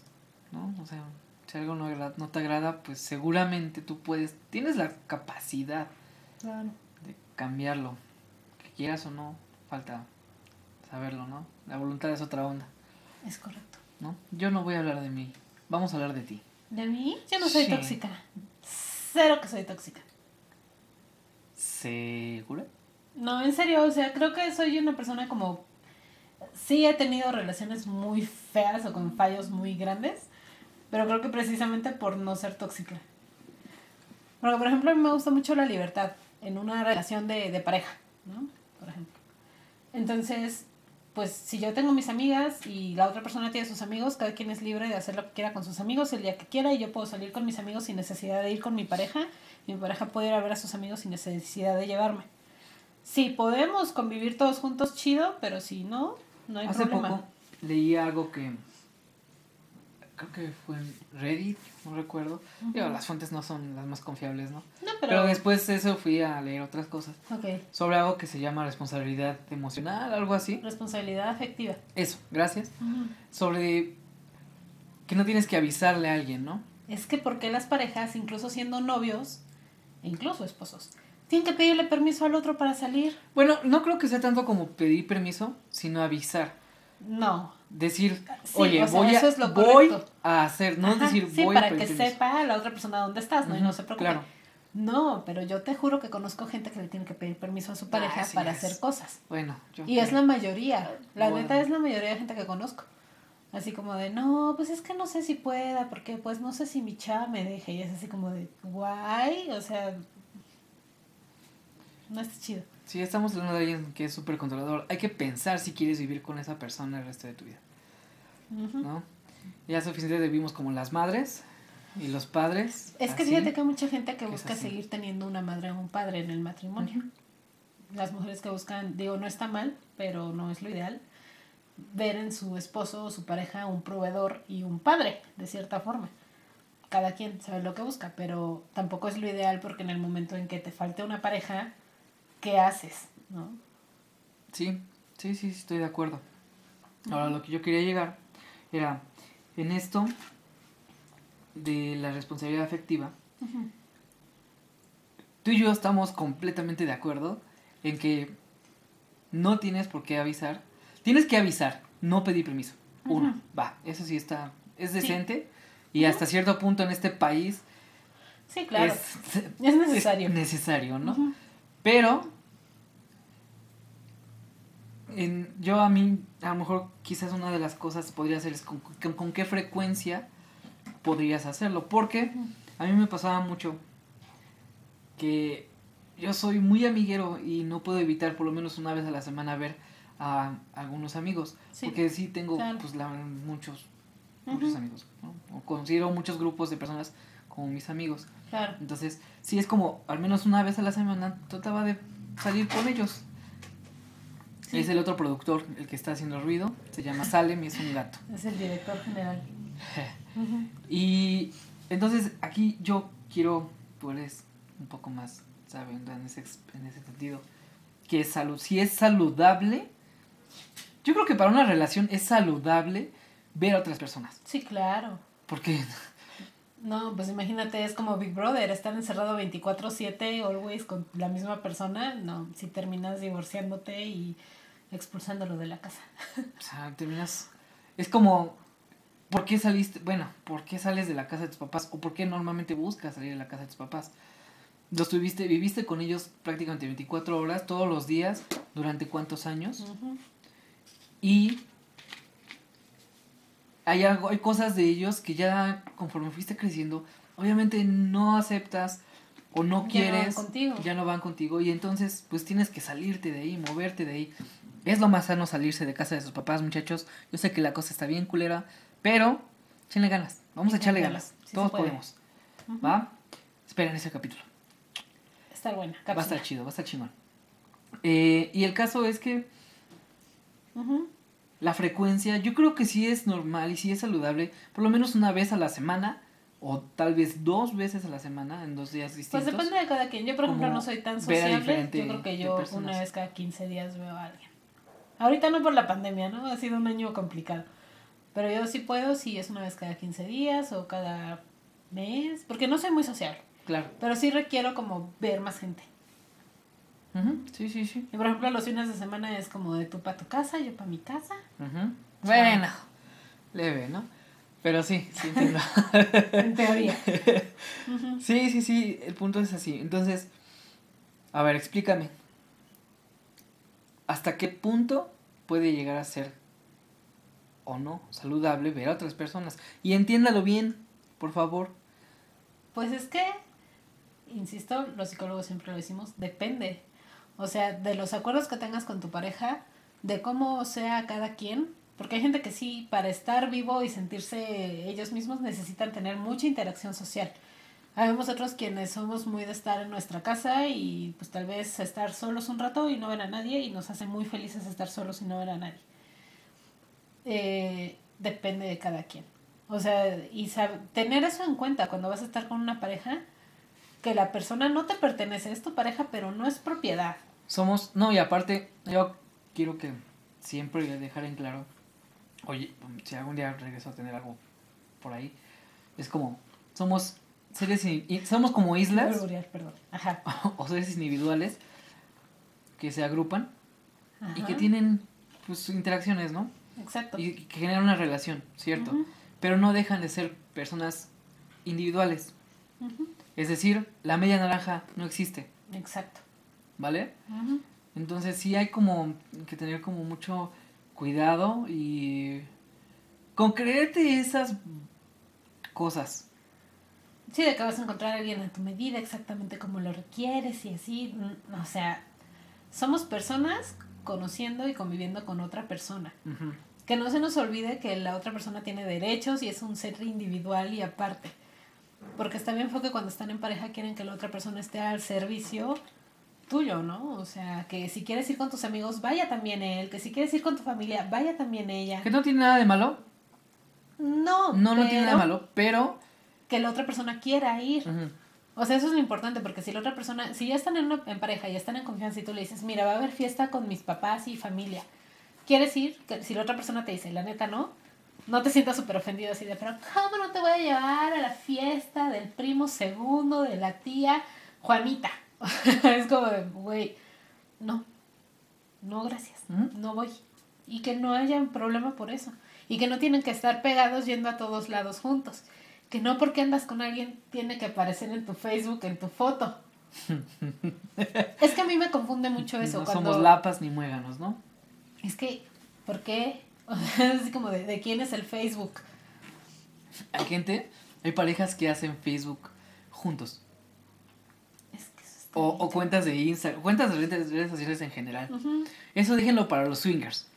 [SPEAKER 5] ¿no? O sea, si algo no, te agrada, pues seguramente tú puedes, tienes la capacidad
[SPEAKER 1] Claro.
[SPEAKER 5] de cambiarlo. Que quieras o no, falta saberlo, ¿no? La voluntad es otra onda,
[SPEAKER 1] Es correcto.
[SPEAKER 5] ¿no? Yo no voy a hablar de mí, vamos a hablar de ti.
[SPEAKER 1] ¿De mí? Yo no soy
[SPEAKER 5] Sí.
[SPEAKER 1] tóxica. Cero que soy tóxica.
[SPEAKER 5] ¿Segura?
[SPEAKER 1] No, en serio, o sea, creo que soy una persona como... Sí he tenido relaciones muy feas o con fallos muy grandes, pero creo que precisamente por no ser tóxica. Porque, por ejemplo, a mí me gusta mucho la libertad en una relación de, de pareja, ¿no? Por ejemplo. Entonces, pues si yo tengo mis amigas y la otra persona tiene sus amigos, cada quien es libre de hacer lo que quiera con sus amigos el día que quiera y yo puedo salir con mis amigos sin necesidad de ir con mi pareja y mi pareja puede ir a ver a sus amigos sin necesidad de llevarme. Sí, podemos convivir todos juntos chido, pero si no, no hay
[SPEAKER 5] Hace
[SPEAKER 1] problema.
[SPEAKER 5] poco leí algo que creo que fue en Reddit, no recuerdo. Digo, las fuentes no son las más confiables, ¿no?
[SPEAKER 1] No,
[SPEAKER 5] Pero,
[SPEAKER 1] pero...
[SPEAKER 5] después de eso fui a leer otras cosas sobre algo que se llama responsabilidad emocional, algo así.
[SPEAKER 1] responsabilidad afectiva.
[SPEAKER 5] Eso, gracias. sobre que no tienes que avisarle a alguien, ¿no?
[SPEAKER 1] es que ¿por qué las parejas, incluso siendo novios, e incluso esposos, tienen que pedirle permiso al otro para salir?
[SPEAKER 5] Bueno, no creo que sea tanto como pedir permiso, sino avisar.
[SPEAKER 1] No.
[SPEAKER 5] Decir,
[SPEAKER 1] Sí,
[SPEAKER 5] oye,
[SPEAKER 1] o sea,
[SPEAKER 5] voy, a,
[SPEAKER 1] es
[SPEAKER 5] voy a hacer, no
[SPEAKER 1] Ajá,
[SPEAKER 5] decir
[SPEAKER 1] sí,
[SPEAKER 5] voy
[SPEAKER 1] para que sepa la otra persona dónde estás, ¿no? Y no se preocupe.
[SPEAKER 5] claro.
[SPEAKER 1] No, pero yo te juro que conozco gente que le tiene que pedir permiso a su pareja
[SPEAKER 5] Ah, sí,
[SPEAKER 1] para
[SPEAKER 5] es.
[SPEAKER 1] hacer cosas.
[SPEAKER 5] Bueno, yo
[SPEAKER 1] Y es la mayoría. La
[SPEAKER 5] Bueno.
[SPEAKER 1] neta es la mayoría de gente que conozco. Así como de, no, pues es que no sé si pueda, porque pues no sé si mi chava me deje. Y es así como de, guay, o sea, no está chido.
[SPEAKER 5] Si estamos hablando de alguien que es súper controlador, hay que pensar si quieres vivir con esa persona el resto de tu vida. ¿no? Ya suficiente vivimos como las madres y los padres.
[SPEAKER 1] Es que
[SPEAKER 5] así.
[SPEAKER 1] fíjate que hay mucha gente que busca seguir teniendo una madre o un padre en el matrimonio. Las mujeres que buscan, digo, no está mal, pero no es lo ideal, ver en su esposo o su pareja un proveedor y un padre, de cierta forma. Cada quien sabe lo que busca, pero tampoco es lo ideal porque en el momento en que te falte una pareja, ¿qué haces? ¿No?
[SPEAKER 5] Sí, sí, sí, estoy de acuerdo. Ahora, lo que yo quería llegar era en esto de la responsabilidad afectiva. Tú y yo estamos completamente de acuerdo en que no tienes por qué avisar. Tienes que avisar, no pedir permiso. Uno, va, eso sí está, es
[SPEAKER 1] Sí.
[SPEAKER 5] decente. Y hasta cierto punto en este país
[SPEAKER 1] Sí, claro.
[SPEAKER 5] es,
[SPEAKER 1] Es, necesario.
[SPEAKER 5] es necesario, ¿no? Pero en, yo a mí, a lo mejor quizás una de las cosas podría ser es con, con- con qué frecuencia podrías hacerlo. Porque a mí me pasaba mucho que yo soy muy amiguero y no puedo evitar por lo menos una vez a la semana ver a algunos amigos.
[SPEAKER 1] Sí,
[SPEAKER 5] porque sí tengo
[SPEAKER 1] claro.
[SPEAKER 5] pues la- muchos, muchos amigos. ¿no? O considero muchos grupos de personas como mis amigos.
[SPEAKER 1] Claro.
[SPEAKER 5] Entonces, sí es como, al menos una vez a la semana, trataba de salir con ellos.
[SPEAKER 1] Sí.
[SPEAKER 5] Es el otro productor el que está haciendo ruido. Se llama Salem y es un gato.
[SPEAKER 1] Es el director general.
[SPEAKER 5] Y entonces aquí yo quiero, tú eres un poco más sabiendo en ese, en ese sentido, que es salud. Si es saludable, yo creo que para una relación es saludable ver a otras personas.
[SPEAKER 1] Sí, claro.
[SPEAKER 5] Porque,
[SPEAKER 1] No, pues imagínate, es como Big Brother, estar encerrado 24/7, always con la misma persona, no, si terminas divorciándote y expulsándolo de la casa.
[SPEAKER 5] o sea, terminas... Es como, ¿por qué saliste? Bueno, ¿por qué sales de la casa de tus papás? ¿O por qué normalmente buscas salir de la casa de tus papás? Los tuviste, viviste con ellos prácticamente 24 horas, todos los días, durante cuántos años? Y hay algo, hay cosas de ellos que ya conforme fuiste creciendo, obviamente no aceptas o no
[SPEAKER 1] Ya no van
[SPEAKER 5] quieres,
[SPEAKER 1] contigo.
[SPEAKER 5] ya no van contigo y entonces pues tienes que salirte de ahí, moverte de ahí. Es lo más sano salirse de casa de sus papás, muchachos. Yo sé que la cosa está bien culera, pero échenle ganas. Vamos a echarle
[SPEAKER 1] ganas, sí
[SPEAKER 5] Todos podemos. ¿Va? Esperen ese capítulo.
[SPEAKER 1] Está buena.
[SPEAKER 5] Va a estar chido, va a estar chingón. Eh, y el caso es que. La frecuencia, yo creo que sí es normal y sí es saludable, por lo menos una vez a la semana, o tal vez dos veces a la semana, en dos días
[SPEAKER 1] Pues
[SPEAKER 5] distintos.
[SPEAKER 1] depende de cada quien. Yo, por ejemplo, no soy tan sociable. Yo creo que yo una vez cada 15 días veo a alguien. Ahorita no por la pandemia, ¿no? Ha sido un año complicado. Pero yo sí puedo, si es una vez cada 15 días o cada mes, porque no soy muy sociable.
[SPEAKER 5] Claro.
[SPEAKER 1] Pero sí requiero como ver más gente.
[SPEAKER 5] Ujú, Sí, sí, sí.
[SPEAKER 1] Y por ejemplo, los fines de semana es como de tú para tu casa, yo para mi casa.
[SPEAKER 5] Ujú. Bueno, leve, ¿no? Pero sí, sí entiendo.
[SPEAKER 1] En teoría.
[SPEAKER 5] Sí, sí, sí, el punto es así. Entonces, a ver, explícame. ¿Hasta qué punto puede llegar a ser o no saludable ver a otras personas? Y entiéndalo bien, por favor.
[SPEAKER 1] Pues es que, insisto, los psicólogos siempre lo decimos, depende. O sea, de los acuerdos que tengas con tu pareja, de cómo sea cada quien, porque hay gente que sí, para estar vivo y sentirse ellos mismos necesitan tener mucha interacción social. Habemos otros quienes somos muy de estar en nuestra casa y pues tal vez estar solos un rato y no ver a nadie y nos hace muy felices estar solos y no ver a nadie. Eh, depende de cada quien. O sea, y sab- tener eso en cuenta cuando vas a estar con una pareja, que la persona no te pertenece, es tu pareja, pero no es propiedad.
[SPEAKER 5] Somos, no, y aparte, yo quiero que siempre dejar en claro, oye, si algún día regreso a tener algo por ahí, es como, somos seres, somos como islas
[SPEAKER 1] perdón. Ajá.
[SPEAKER 5] o seres individuales que se agrupan y que tienen pues interacciones, ¿no?
[SPEAKER 1] Exacto.
[SPEAKER 5] Y que generan una relación, ¿cierto? Pero no dejan de ser personas individuales. Es decir, la media naranja no existe,
[SPEAKER 1] Exacto.
[SPEAKER 5] ¿Vale? Entonces sí hay como que tener como mucho cuidado y con creerte esas cosas.
[SPEAKER 1] Sí, de que vas a encontrar a alguien a tu medida, exactamente como lo requieres y así. mm, O sea, somos personas conociendo y conviviendo con otra persona. Que no se nos olvide que la otra persona tiene derechos y es un ser individual y aparte. Porque está bien fue que cuando están en pareja quieren que la otra persona esté al servicio tuyo, ¿no? O sea, que si quieres ir con tus amigos, vaya también él. Que si quieres ir con tu familia, vaya también ella.
[SPEAKER 5] Que no tiene nada de malo.
[SPEAKER 1] No,
[SPEAKER 5] No, no tiene nada de malo, pero...
[SPEAKER 1] Que la otra persona quiera ir. O sea, eso es lo importante, porque si la otra persona, si ya están en, una, en pareja y están en confianza y tú le dices, mira, va a haber fiesta con mis papás y familia, ¿quieres ir? Que si la otra persona te dice, la neta no, no te sientas súper ofendido así de, pero ¿cómo no te voy a llevar a la fiesta del primo segundo de la tía Juanita? es como de, güey, no, no, gracias, no voy. Y que no haya un problema por eso. Y que no tienen que estar pegados yendo a todos lados juntos. Que no porque andas con alguien tiene que aparecer en tu Facebook, en tu foto. es que a mí me confunde mucho eso.
[SPEAKER 5] no
[SPEAKER 1] cuando...
[SPEAKER 5] somos lapas ni muéganos, ¿no?
[SPEAKER 1] Es que, ¿por qué? Es así como de, ¿de quién es el Facebook?
[SPEAKER 5] Hay gente, hay parejas que hacen Facebook juntos.
[SPEAKER 1] Es que eso está
[SPEAKER 5] O, cuentas de Instagram, cuentas de redes, redes sociales en general. Eso déjenlo para los swingers.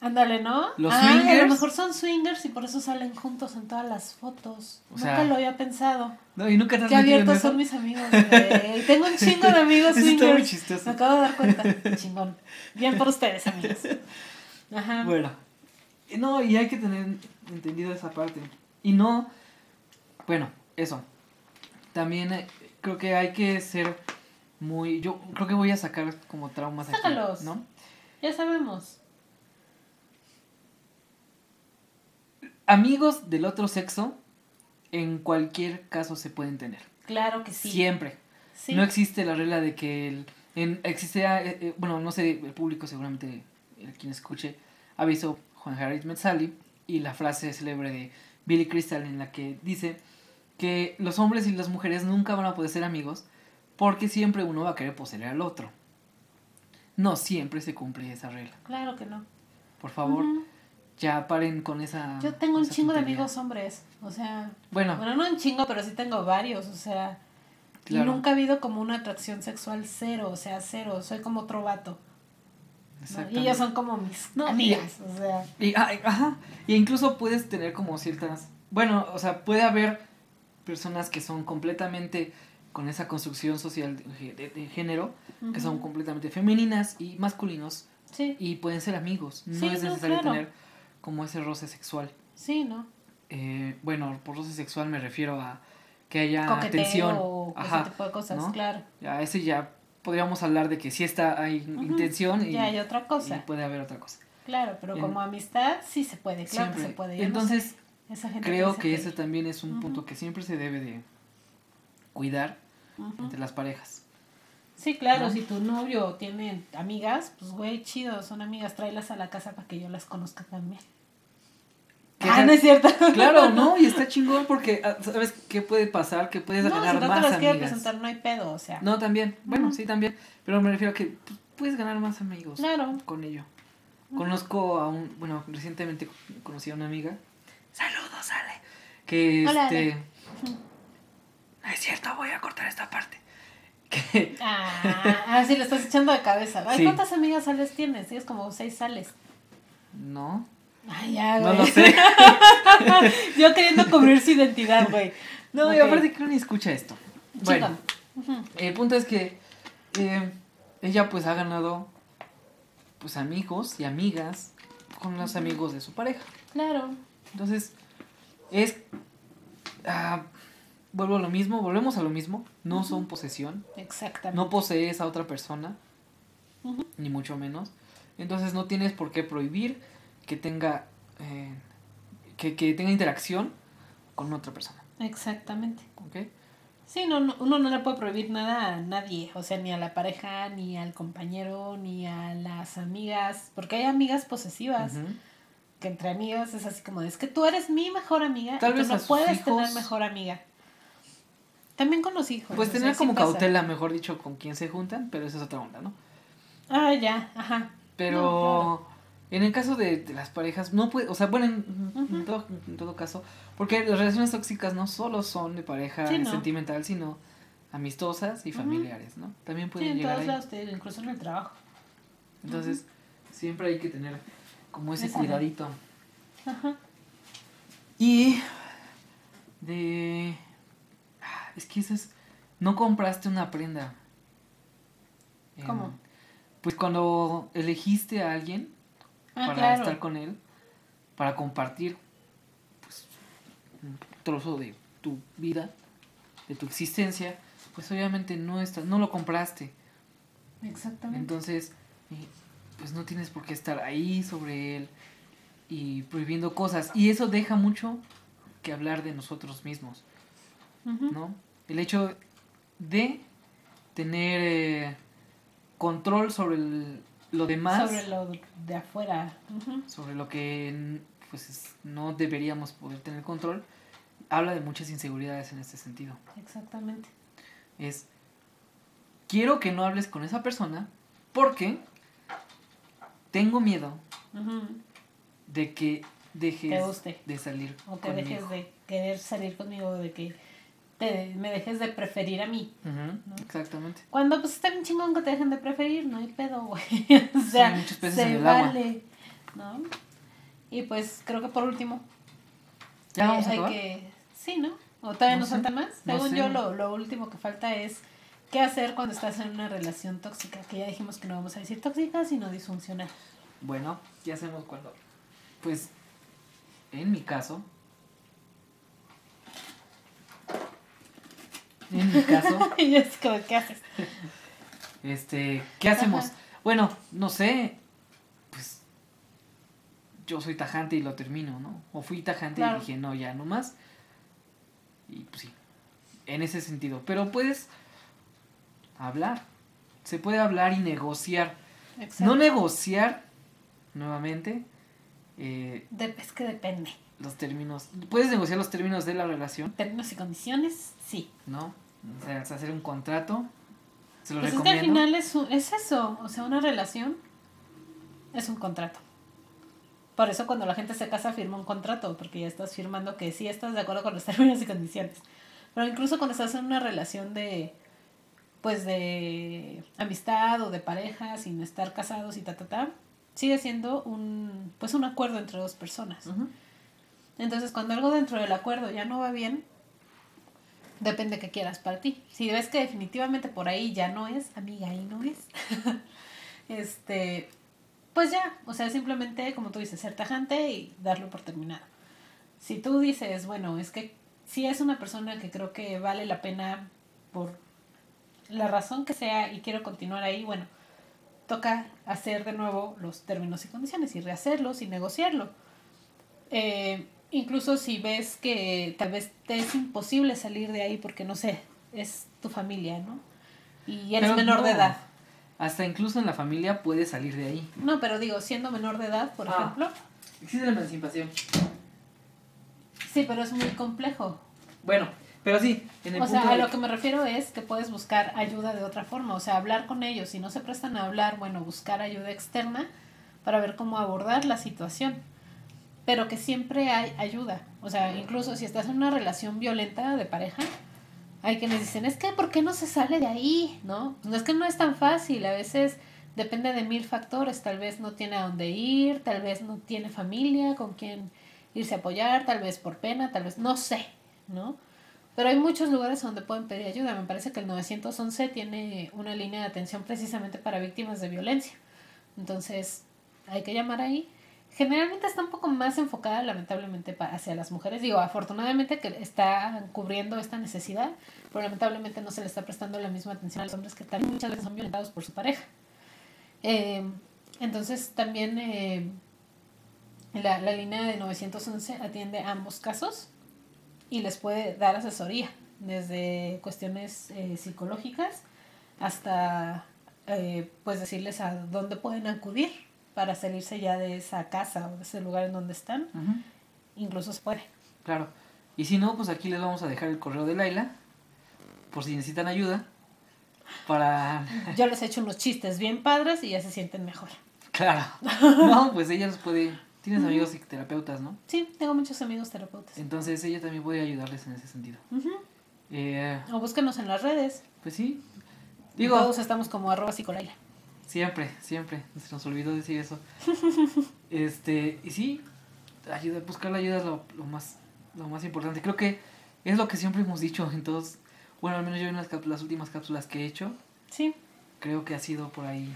[SPEAKER 1] Ándale, ¿no?
[SPEAKER 5] Los
[SPEAKER 1] Ay, a lo
[SPEAKER 5] swingers-
[SPEAKER 1] mejor son swingers y por eso salen juntos en todas las fotos.
[SPEAKER 5] O
[SPEAKER 1] Nunca
[SPEAKER 5] sea,
[SPEAKER 1] lo había pensado.
[SPEAKER 5] No, y nunca te has
[SPEAKER 1] Qué abiertos son mis amigos, güey. Tengo un chingo de amigos
[SPEAKER 5] está muy
[SPEAKER 1] swingers.
[SPEAKER 5] chistoso.
[SPEAKER 1] Me acabo de dar cuenta. Chingón. Bien por ustedes, amigos. Ajá.
[SPEAKER 5] Bueno, no, y hay que tener entendido esa parte. Y no, bueno, eso. También eh, creo que hay que ser muy, yo creo que voy a sacar como traumas aquí,
[SPEAKER 1] Sácalos.
[SPEAKER 5] ¿no?
[SPEAKER 1] Ya sabemos.
[SPEAKER 5] Amigos del otro sexo, en cualquier caso se pueden tener.
[SPEAKER 1] Claro que sí.
[SPEAKER 5] Siempre.
[SPEAKER 1] Sí.
[SPEAKER 5] No existe la regla de que el, en, existe, eh, eh, bueno, no sé, el público seguramente, el quien escuche, ha visto Juan Harry Met Sally y la frase célebre de Billy Crystal en la que dice que los hombres y las mujeres nunca van a poder ser amigos porque siempre uno va a querer poseer al otro. No siempre se cumple esa regla.
[SPEAKER 1] Claro que no.
[SPEAKER 5] Por favor, ya paren con esa.
[SPEAKER 1] Yo tengo un chingo de amigos hombres. O sea,
[SPEAKER 5] Bueno,
[SPEAKER 1] bueno, no un chingo, pero sí tengo varios. O sea,
[SPEAKER 5] Claro.
[SPEAKER 1] y nunca ha habido como una atracción sexual cero. O sea, cero. Soy como otro vato. ¿no? Y ellos son como mis
[SPEAKER 5] No, y-
[SPEAKER 1] amigas. O sea,
[SPEAKER 5] Y, ajá, y incluso puedes tener como ciertas, bueno, o sea, puede haber personas que son completamente con esa construcción social de, de- de género, que son completamente femeninas y masculinos,
[SPEAKER 1] sí,
[SPEAKER 5] y pueden ser amigos, no
[SPEAKER 1] Sí,
[SPEAKER 5] es
[SPEAKER 1] no,
[SPEAKER 5] necesario
[SPEAKER 1] claro.
[SPEAKER 5] tener como ese roce sexual.
[SPEAKER 1] sí, ¿no?
[SPEAKER 5] Eh, bueno, por roce sexual me refiero a que haya
[SPEAKER 1] Coqueteo
[SPEAKER 5] atención.
[SPEAKER 1] o
[SPEAKER 5] Ajá,
[SPEAKER 1] ese tipo de cosas,
[SPEAKER 5] ¿no?
[SPEAKER 1] claro.
[SPEAKER 5] Ya, ese ya podríamos hablar de que sí está, hay
[SPEAKER 1] Ujú.
[SPEAKER 5] intención y,
[SPEAKER 1] Ya hay otra
[SPEAKER 5] y
[SPEAKER 1] cosa.
[SPEAKER 5] puede haber otra cosa.
[SPEAKER 1] Claro, pero
[SPEAKER 5] En-
[SPEAKER 1] como amistad sí se puede, claro que
[SPEAKER 5] Siempre.
[SPEAKER 1] se puede. Yo no
[SPEAKER 5] Entonces,
[SPEAKER 1] sé, esa gente
[SPEAKER 5] Creo que ese también es un punto que siempre se debe de cuidar entre las parejas.
[SPEAKER 1] Sí, claro,
[SPEAKER 5] ¿no?
[SPEAKER 1] si tu novio tiene amigas, pues güey, chido, son amigas, tráelas a la casa para que yo las conozca también.
[SPEAKER 5] ¿Qué
[SPEAKER 1] Ah, no es cierto.
[SPEAKER 5] Claro, ¿no? Y está chingón porque, ah, ¿sabes qué puede pasar? Que puedes
[SPEAKER 1] No,
[SPEAKER 5] ganar
[SPEAKER 1] si no te
[SPEAKER 5] más
[SPEAKER 1] las quiero
[SPEAKER 5] amigas.
[SPEAKER 1] presentar, no hay pedo, o sea.
[SPEAKER 5] No, también. Bueno, sí, también. Pero me refiero a que pues, puedes ganar más amigos
[SPEAKER 1] Claro.
[SPEAKER 5] con ello. Conozco a un, bueno, recientemente conocí a una amiga. Saludos, Ale. Que
[SPEAKER 1] Hola,
[SPEAKER 5] este...
[SPEAKER 1] Ale.
[SPEAKER 5] No es cierto, voy a cortar esta parte. Que
[SPEAKER 1] Ah, ah, sí, le estás echando de cabeza. Ay,
[SPEAKER 5] Sí.
[SPEAKER 1] ¿cuántas amigas sales tienes? Tienes como seis sales.
[SPEAKER 5] no,
[SPEAKER 1] Ay, ya,
[SPEAKER 5] no
[SPEAKER 1] güey.
[SPEAKER 5] lo sé.
[SPEAKER 1] Yo queriendo cubrir su identidad, güey.
[SPEAKER 5] No, y
[SPEAKER 1] Ok.
[SPEAKER 5] aparte que no ni escucha esto. Bueno, el punto es que eh, ella pues ha ganado pues amigos y amigas con los amigos de su pareja.
[SPEAKER 1] Claro.
[SPEAKER 5] Entonces, es... ah, vuelvo a lo mismo, volvemos a lo mismo. No son posesión.
[SPEAKER 1] Exactamente.
[SPEAKER 5] No posees a otra persona. Ni mucho menos. Entonces no tienes por qué prohibir que tenga... eh, que, que tenga interacción con otra persona.
[SPEAKER 1] Exactamente.
[SPEAKER 5] ¿Ok?
[SPEAKER 1] Sí, no, no- uno no le puede prohibir nada a nadie, o sea, ni a la pareja, ni al compañero, ni a las amigas, porque hay amigas posesivas. Que entre amigas es así como, es que tú eres mi mejor amiga,
[SPEAKER 5] Tal vez
[SPEAKER 1] no puedes
[SPEAKER 5] hijos-
[SPEAKER 1] tener mejor amiga. También con los hijos.
[SPEAKER 5] Pues
[SPEAKER 1] o sea,
[SPEAKER 5] tener
[SPEAKER 1] sí
[SPEAKER 5] como
[SPEAKER 1] pasa.
[SPEAKER 5] cautela, mejor dicho, con quién se juntan, pero esa es otra onda, ¿no?
[SPEAKER 1] Ah, ya, ajá.
[SPEAKER 5] Pero
[SPEAKER 1] No,
[SPEAKER 5] en el caso de, de las parejas, no puede, o sea, bueno, en, todo, en todo caso, porque las relaciones tóxicas no solo son de pareja
[SPEAKER 1] Sí, no.
[SPEAKER 5] sentimental, sino amistosas y familiares, ¿no? También
[SPEAKER 1] Sí,
[SPEAKER 5] pueden
[SPEAKER 1] en
[SPEAKER 5] llegar
[SPEAKER 1] todos
[SPEAKER 5] ahí.
[SPEAKER 1] lados, incluso en el trabajo.
[SPEAKER 5] Entonces, siempre hay que tener como ese
[SPEAKER 1] Esa
[SPEAKER 5] cuidadito.
[SPEAKER 1] Ajá.
[SPEAKER 5] Y de... ah, Es que eso es... No compraste una prenda. En-
[SPEAKER 1] ¿Cómo?
[SPEAKER 5] Pues cuando elegiste a alguien
[SPEAKER 1] Ah,
[SPEAKER 5] para
[SPEAKER 1] claro.
[SPEAKER 5] estar con él, para compartir pues, un trozo de tu vida, de tu existencia, pues obviamente no estás, no lo compraste.
[SPEAKER 1] Exactamente.
[SPEAKER 5] Entonces, eh, pues no tienes por qué estar ahí sobre él y prohibiendo cosas. Y eso deja mucho que hablar de nosotros mismos. ¿no? El hecho de tener eh, control sobre el- lo demás,
[SPEAKER 1] Sobre lo de afuera.
[SPEAKER 5] Sobre lo que pues es- no deberíamos poder tener control, habla de muchas inseguridades en este sentido.
[SPEAKER 1] Exactamente.
[SPEAKER 5] es quiero que no hables con esa persona porque tengo miedo de que dejes de salir
[SPEAKER 1] O que
[SPEAKER 5] conmigo.
[SPEAKER 1] dejes de querer salir conmigo, de que te, me dejes de preferir a mí.
[SPEAKER 5] Exactamente.
[SPEAKER 1] Cuando pues está bien chingón que te dejen de preferir, no hay pedo, güey. o sea, se
[SPEAKER 5] agua.
[SPEAKER 1] vale, ¿no? Y pues creo que por último,
[SPEAKER 5] ¿Ya
[SPEAKER 1] eh,
[SPEAKER 5] vamos a
[SPEAKER 1] hay
[SPEAKER 5] acabar?
[SPEAKER 1] que... Sí, ¿no? ¿O todavía
[SPEAKER 5] No
[SPEAKER 1] nos falta más?
[SPEAKER 5] no
[SPEAKER 1] Según
[SPEAKER 5] sé.
[SPEAKER 1] yo, lo, lo último que falta es qué hacer cuando estás en una relación tóxica, que ya dijimos que no vamos a decir tóxica, sino disfuncional.
[SPEAKER 5] Bueno, ya hacemos cuando. Pues, en mi caso. En mi caso,
[SPEAKER 1] y así como, ¿qué haces?
[SPEAKER 5] este, ¿qué hacemos?
[SPEAKER 1] Ajá.
[SPEAKER 5] Bueno, no sé. Pues yo soy tajante y lo termino, ¿no? O fui tajante
[SPEAKER 1] Claro.
[SPEAKER 5] y dije, no, ya no más. Y pues sí, en ese sentido. Pero puedes hablar. Se puede hablar y negociar.
[SPEAKER 1] Exacto.
[SPEAKER 5] No negociar, nuevamente, eh,
[SPEAKER 1] De- es que depende.
[SPEAKER 5] los términos. Puedes negociar los términos de la relación,
[SPEAKER 1] Términos y condiciones, sí.
[SPEAKER 5] ¿no? O sea, hacer un contrato. Se lo
[SPEAKER 1] Pues es que al
[SPEAKER 5] recomiendo.
[SPEAKER 1] final es, un- es eso, o sea, una relación es un contrato. Por eso cuando la gente se casa firma un contrato, porque ya estás firmando que sí estás de acuerdo con los términos y condiciones. Pero incluso cuando estás en una relación de, pues de amistad o de pareja, sin estar casados y ta, ta, ta, sigue siendo un, pues un acuerdo entre dos personas. Entonces, cuando algo dentro del acuerdo ya no va bien, depende que quieras para ti. Si ves que definitivamente por ahí ya no es, amiga, ahí no es. este, pues ya, o sea, simplemente, como tú dices, ser tajante y darlo por terminado. Si tú dices, bueno, es que si es una persona que creo que vale la pena por la razón que sea y quiero continuar ahí, bueno, toca hacer de nuevo los términos y condiciones y rehacerlos y negociarlo. Eh, incluso si ves que tal vez te es imposible salir de ahí porque no sé, es tu familia, ¿no? Y eres
[SPEAKER 5] Pero
[SPEAKER 1] menor de edad.
[SPEAKER 5] Hasta incluso en la familia puedes salir de ahí.
[SPEAKER 1] No, pero digo, siendo menor de edad, por
[SPEAKER 5] Ah.
[SPEAKER 1] ejemplo,
[SPEAKER 5] Existe la emancipación.
[SPEAKER 1] sí, pero es muy complejo.
[SPEAKER 5] Bueno, pero sí, en el
[SPEAKER 1] O sea, a
[SPEAKER 5] de-
[SPEAKER 1] lo que me refiero es que puedes buscar ayuda de otra forma, o sea, hablar con ellos. Si no se prestan a hablar, bueno, buscar ayuda externa para ver cómo abordar la situación. Pero que siempre hay ayuda. O sea, incluso si estás en una relación violenta de pareja, hay quienes dicen, es que ¿por qué no se sale de ahí? ¿No? Pues es que no es tan fácil, a veces depende de mil factores, tal vez no tiene a dónde ir, tal vez no tiene familia con quien irse a apoyar, tal vez por pena, tal vez, no sé, ¿no? Pero hay muchos lugares donde pueden pedir ayuda. Me parece que el 911 tiene una línea de atención precisamente para víctimas de violencia. Entonces, hay que llamar ahí. Generalmente está un poco más enfocada, lamentablemente, hacia las mujeres. Digo, afortunadamente que está cubriendo esta necesidad, pero lamentablemente no se le está prestando la misma atención a los hombres que también muchas veces son violentados por su pareja. Eh, entonces, también eh, la, la línea de 911 atiende ambos casos y les puede dar asesoría, desde cuestiones eh, psicológicas hasta eh, pues decirles a dónde pueden acudir para salirse ya de esa casa o de ese lugar en donde están. Incluso se puede.
[SPEAKER 5] Claro. Y si no, pues aquí les vamos a dejar el correo de Laila, por si necesitan ayuda, para...
[SPEAKER 1] Yo les he hecho unos chistes bien padres y ya se sienten mejor.
[SPEAKER 5] Claro. No, pues ella los puede... Tienes amigos psicoterapeutas, ¿no?
[SPEAKER 1] Sí, tengo muchos amigos terapeutas.
[SPEAKER 5] Entonces ella también puede ayudarles en ese sentido.
[SPEAKER 1] Ujú.
[SPEAKER 5] Eh,
[SPEAKER 1] O búsquenos en las redes.
[SPEAKER 5] pues sí. Digo,
[SPEAKER 1] Todos estamos como arroba psicolaila.
[SPEAKER 5] siempre, siempre. Se nos olvidó decir eso. Este, y sí, ayuda, buscar la ayuda es lo, lo más, lo más importante. Creo que es lo que siempre hemos dicho en todos, bueno, al menos yo en las, las últimas cápsulas que he hecho,
[SPEAKER 1] Sí.
[SPEAKER 5] creo que ha sido por ahí.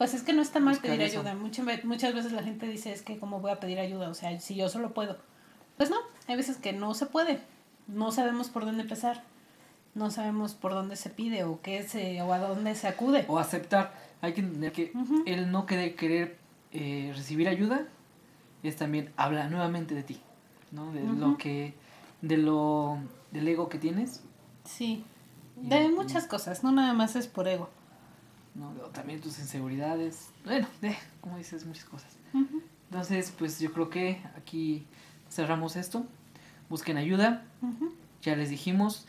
[SPEAKER 1] Pues es que no está mal
[SPEAKER 5] Buscar
[SPEAKER 1] pedir
[SPEAKER 5] eso.
[SPEAKER 1] ayuda. Muchas, ve- muchas veces la gente dice es que cómo voy a pedir ayuda, o sea, si yo solo puedo. Pues no, hay veces que no se puede. No sabemos por dónde empezar. No sabemos por dónde se pide o qué se o a dónde se acude.
[SPEAKER 5] O aceptar, hay que entender que el no querer, querer eh, recibir ayuda es también habla nuevamente de ti, ¿no? De lo que, de lo, del ego que tienes,
[SPEAKER 1] Sí. De muchas cosas, no nada más es por ego.
[SPEAKER 5] ¿No? O también tus inseguridades, bueno, de, como dices, muchas cosas. Entonces, pues yo creo que aquí cerramos esto. Busquen ayuda, ya les dijimos,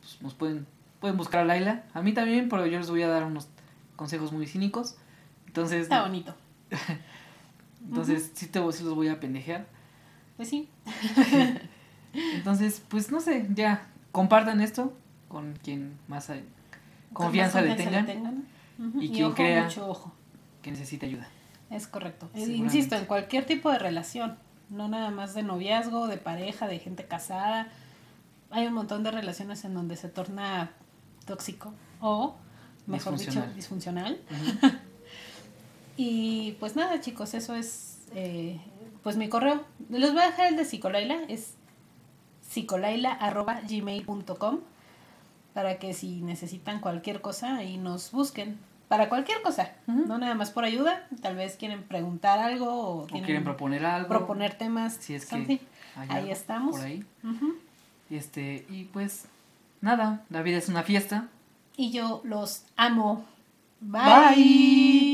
[SPEAKER 5] pues, nos pueden, pueden buscar a Laila, a mí también, pero yo les voy a dar unos consejos muy cínicos. Entonces,
[SPEAKER 1] Está bonito.
[SPEAKER 5] entonces sí, te, sí los voy a pendejear.
[SPEAKER 1] Pues sí.
[SPEAKER 5] Entonces, pues no sé, ya compartan esto con quien más hay- confianza
[SPEAKER 1] más
[SPEAKER 5] le
[SPEAKER 1] confianza
[SPEAKER 5] tengan, Y
[SPEAKER 1] Y,
[SPEAKER 5] quien
[SPEAKER 1] ojo,
[SPEAKER 5] crea-
[SPEAKER 1] mucho ojo.
[SPEAKER 5] que necesite ayuda.
[SPEAKER 1] Es correcto. Insisto, en cualquier tipo de relación, no nada más de noviazgo, de pareja, de gente casada. Hay un montón de relaciones en donde se torna tóxico o, mejor dicho,
[SPEAKER 5] Disfuncional.
[SPEAKER 1] Y pues nada, chicos, eso es eh, pues mi correo. Les voy a dejar el de Psicolaila, es psicolaila.gmail.com para que si necesitan cualquier cosa ahí nos busquen. Para cualquier cosa, no nada más por ayuda, tal vez quieren preguntar algo o,
[SPEAKER 5] quieren proponer algo.
[SPEAKER 1] proponer temas.
[SPEAKER 5] Si es que
[SPEAKER 1] ahí estamos.
[SPEAKER 5] Por ahí. Este, y pues nada, la vida es una fiesta.
[SPEAKER 1] Y yo los amo.
[SPEAKER 5] Bye.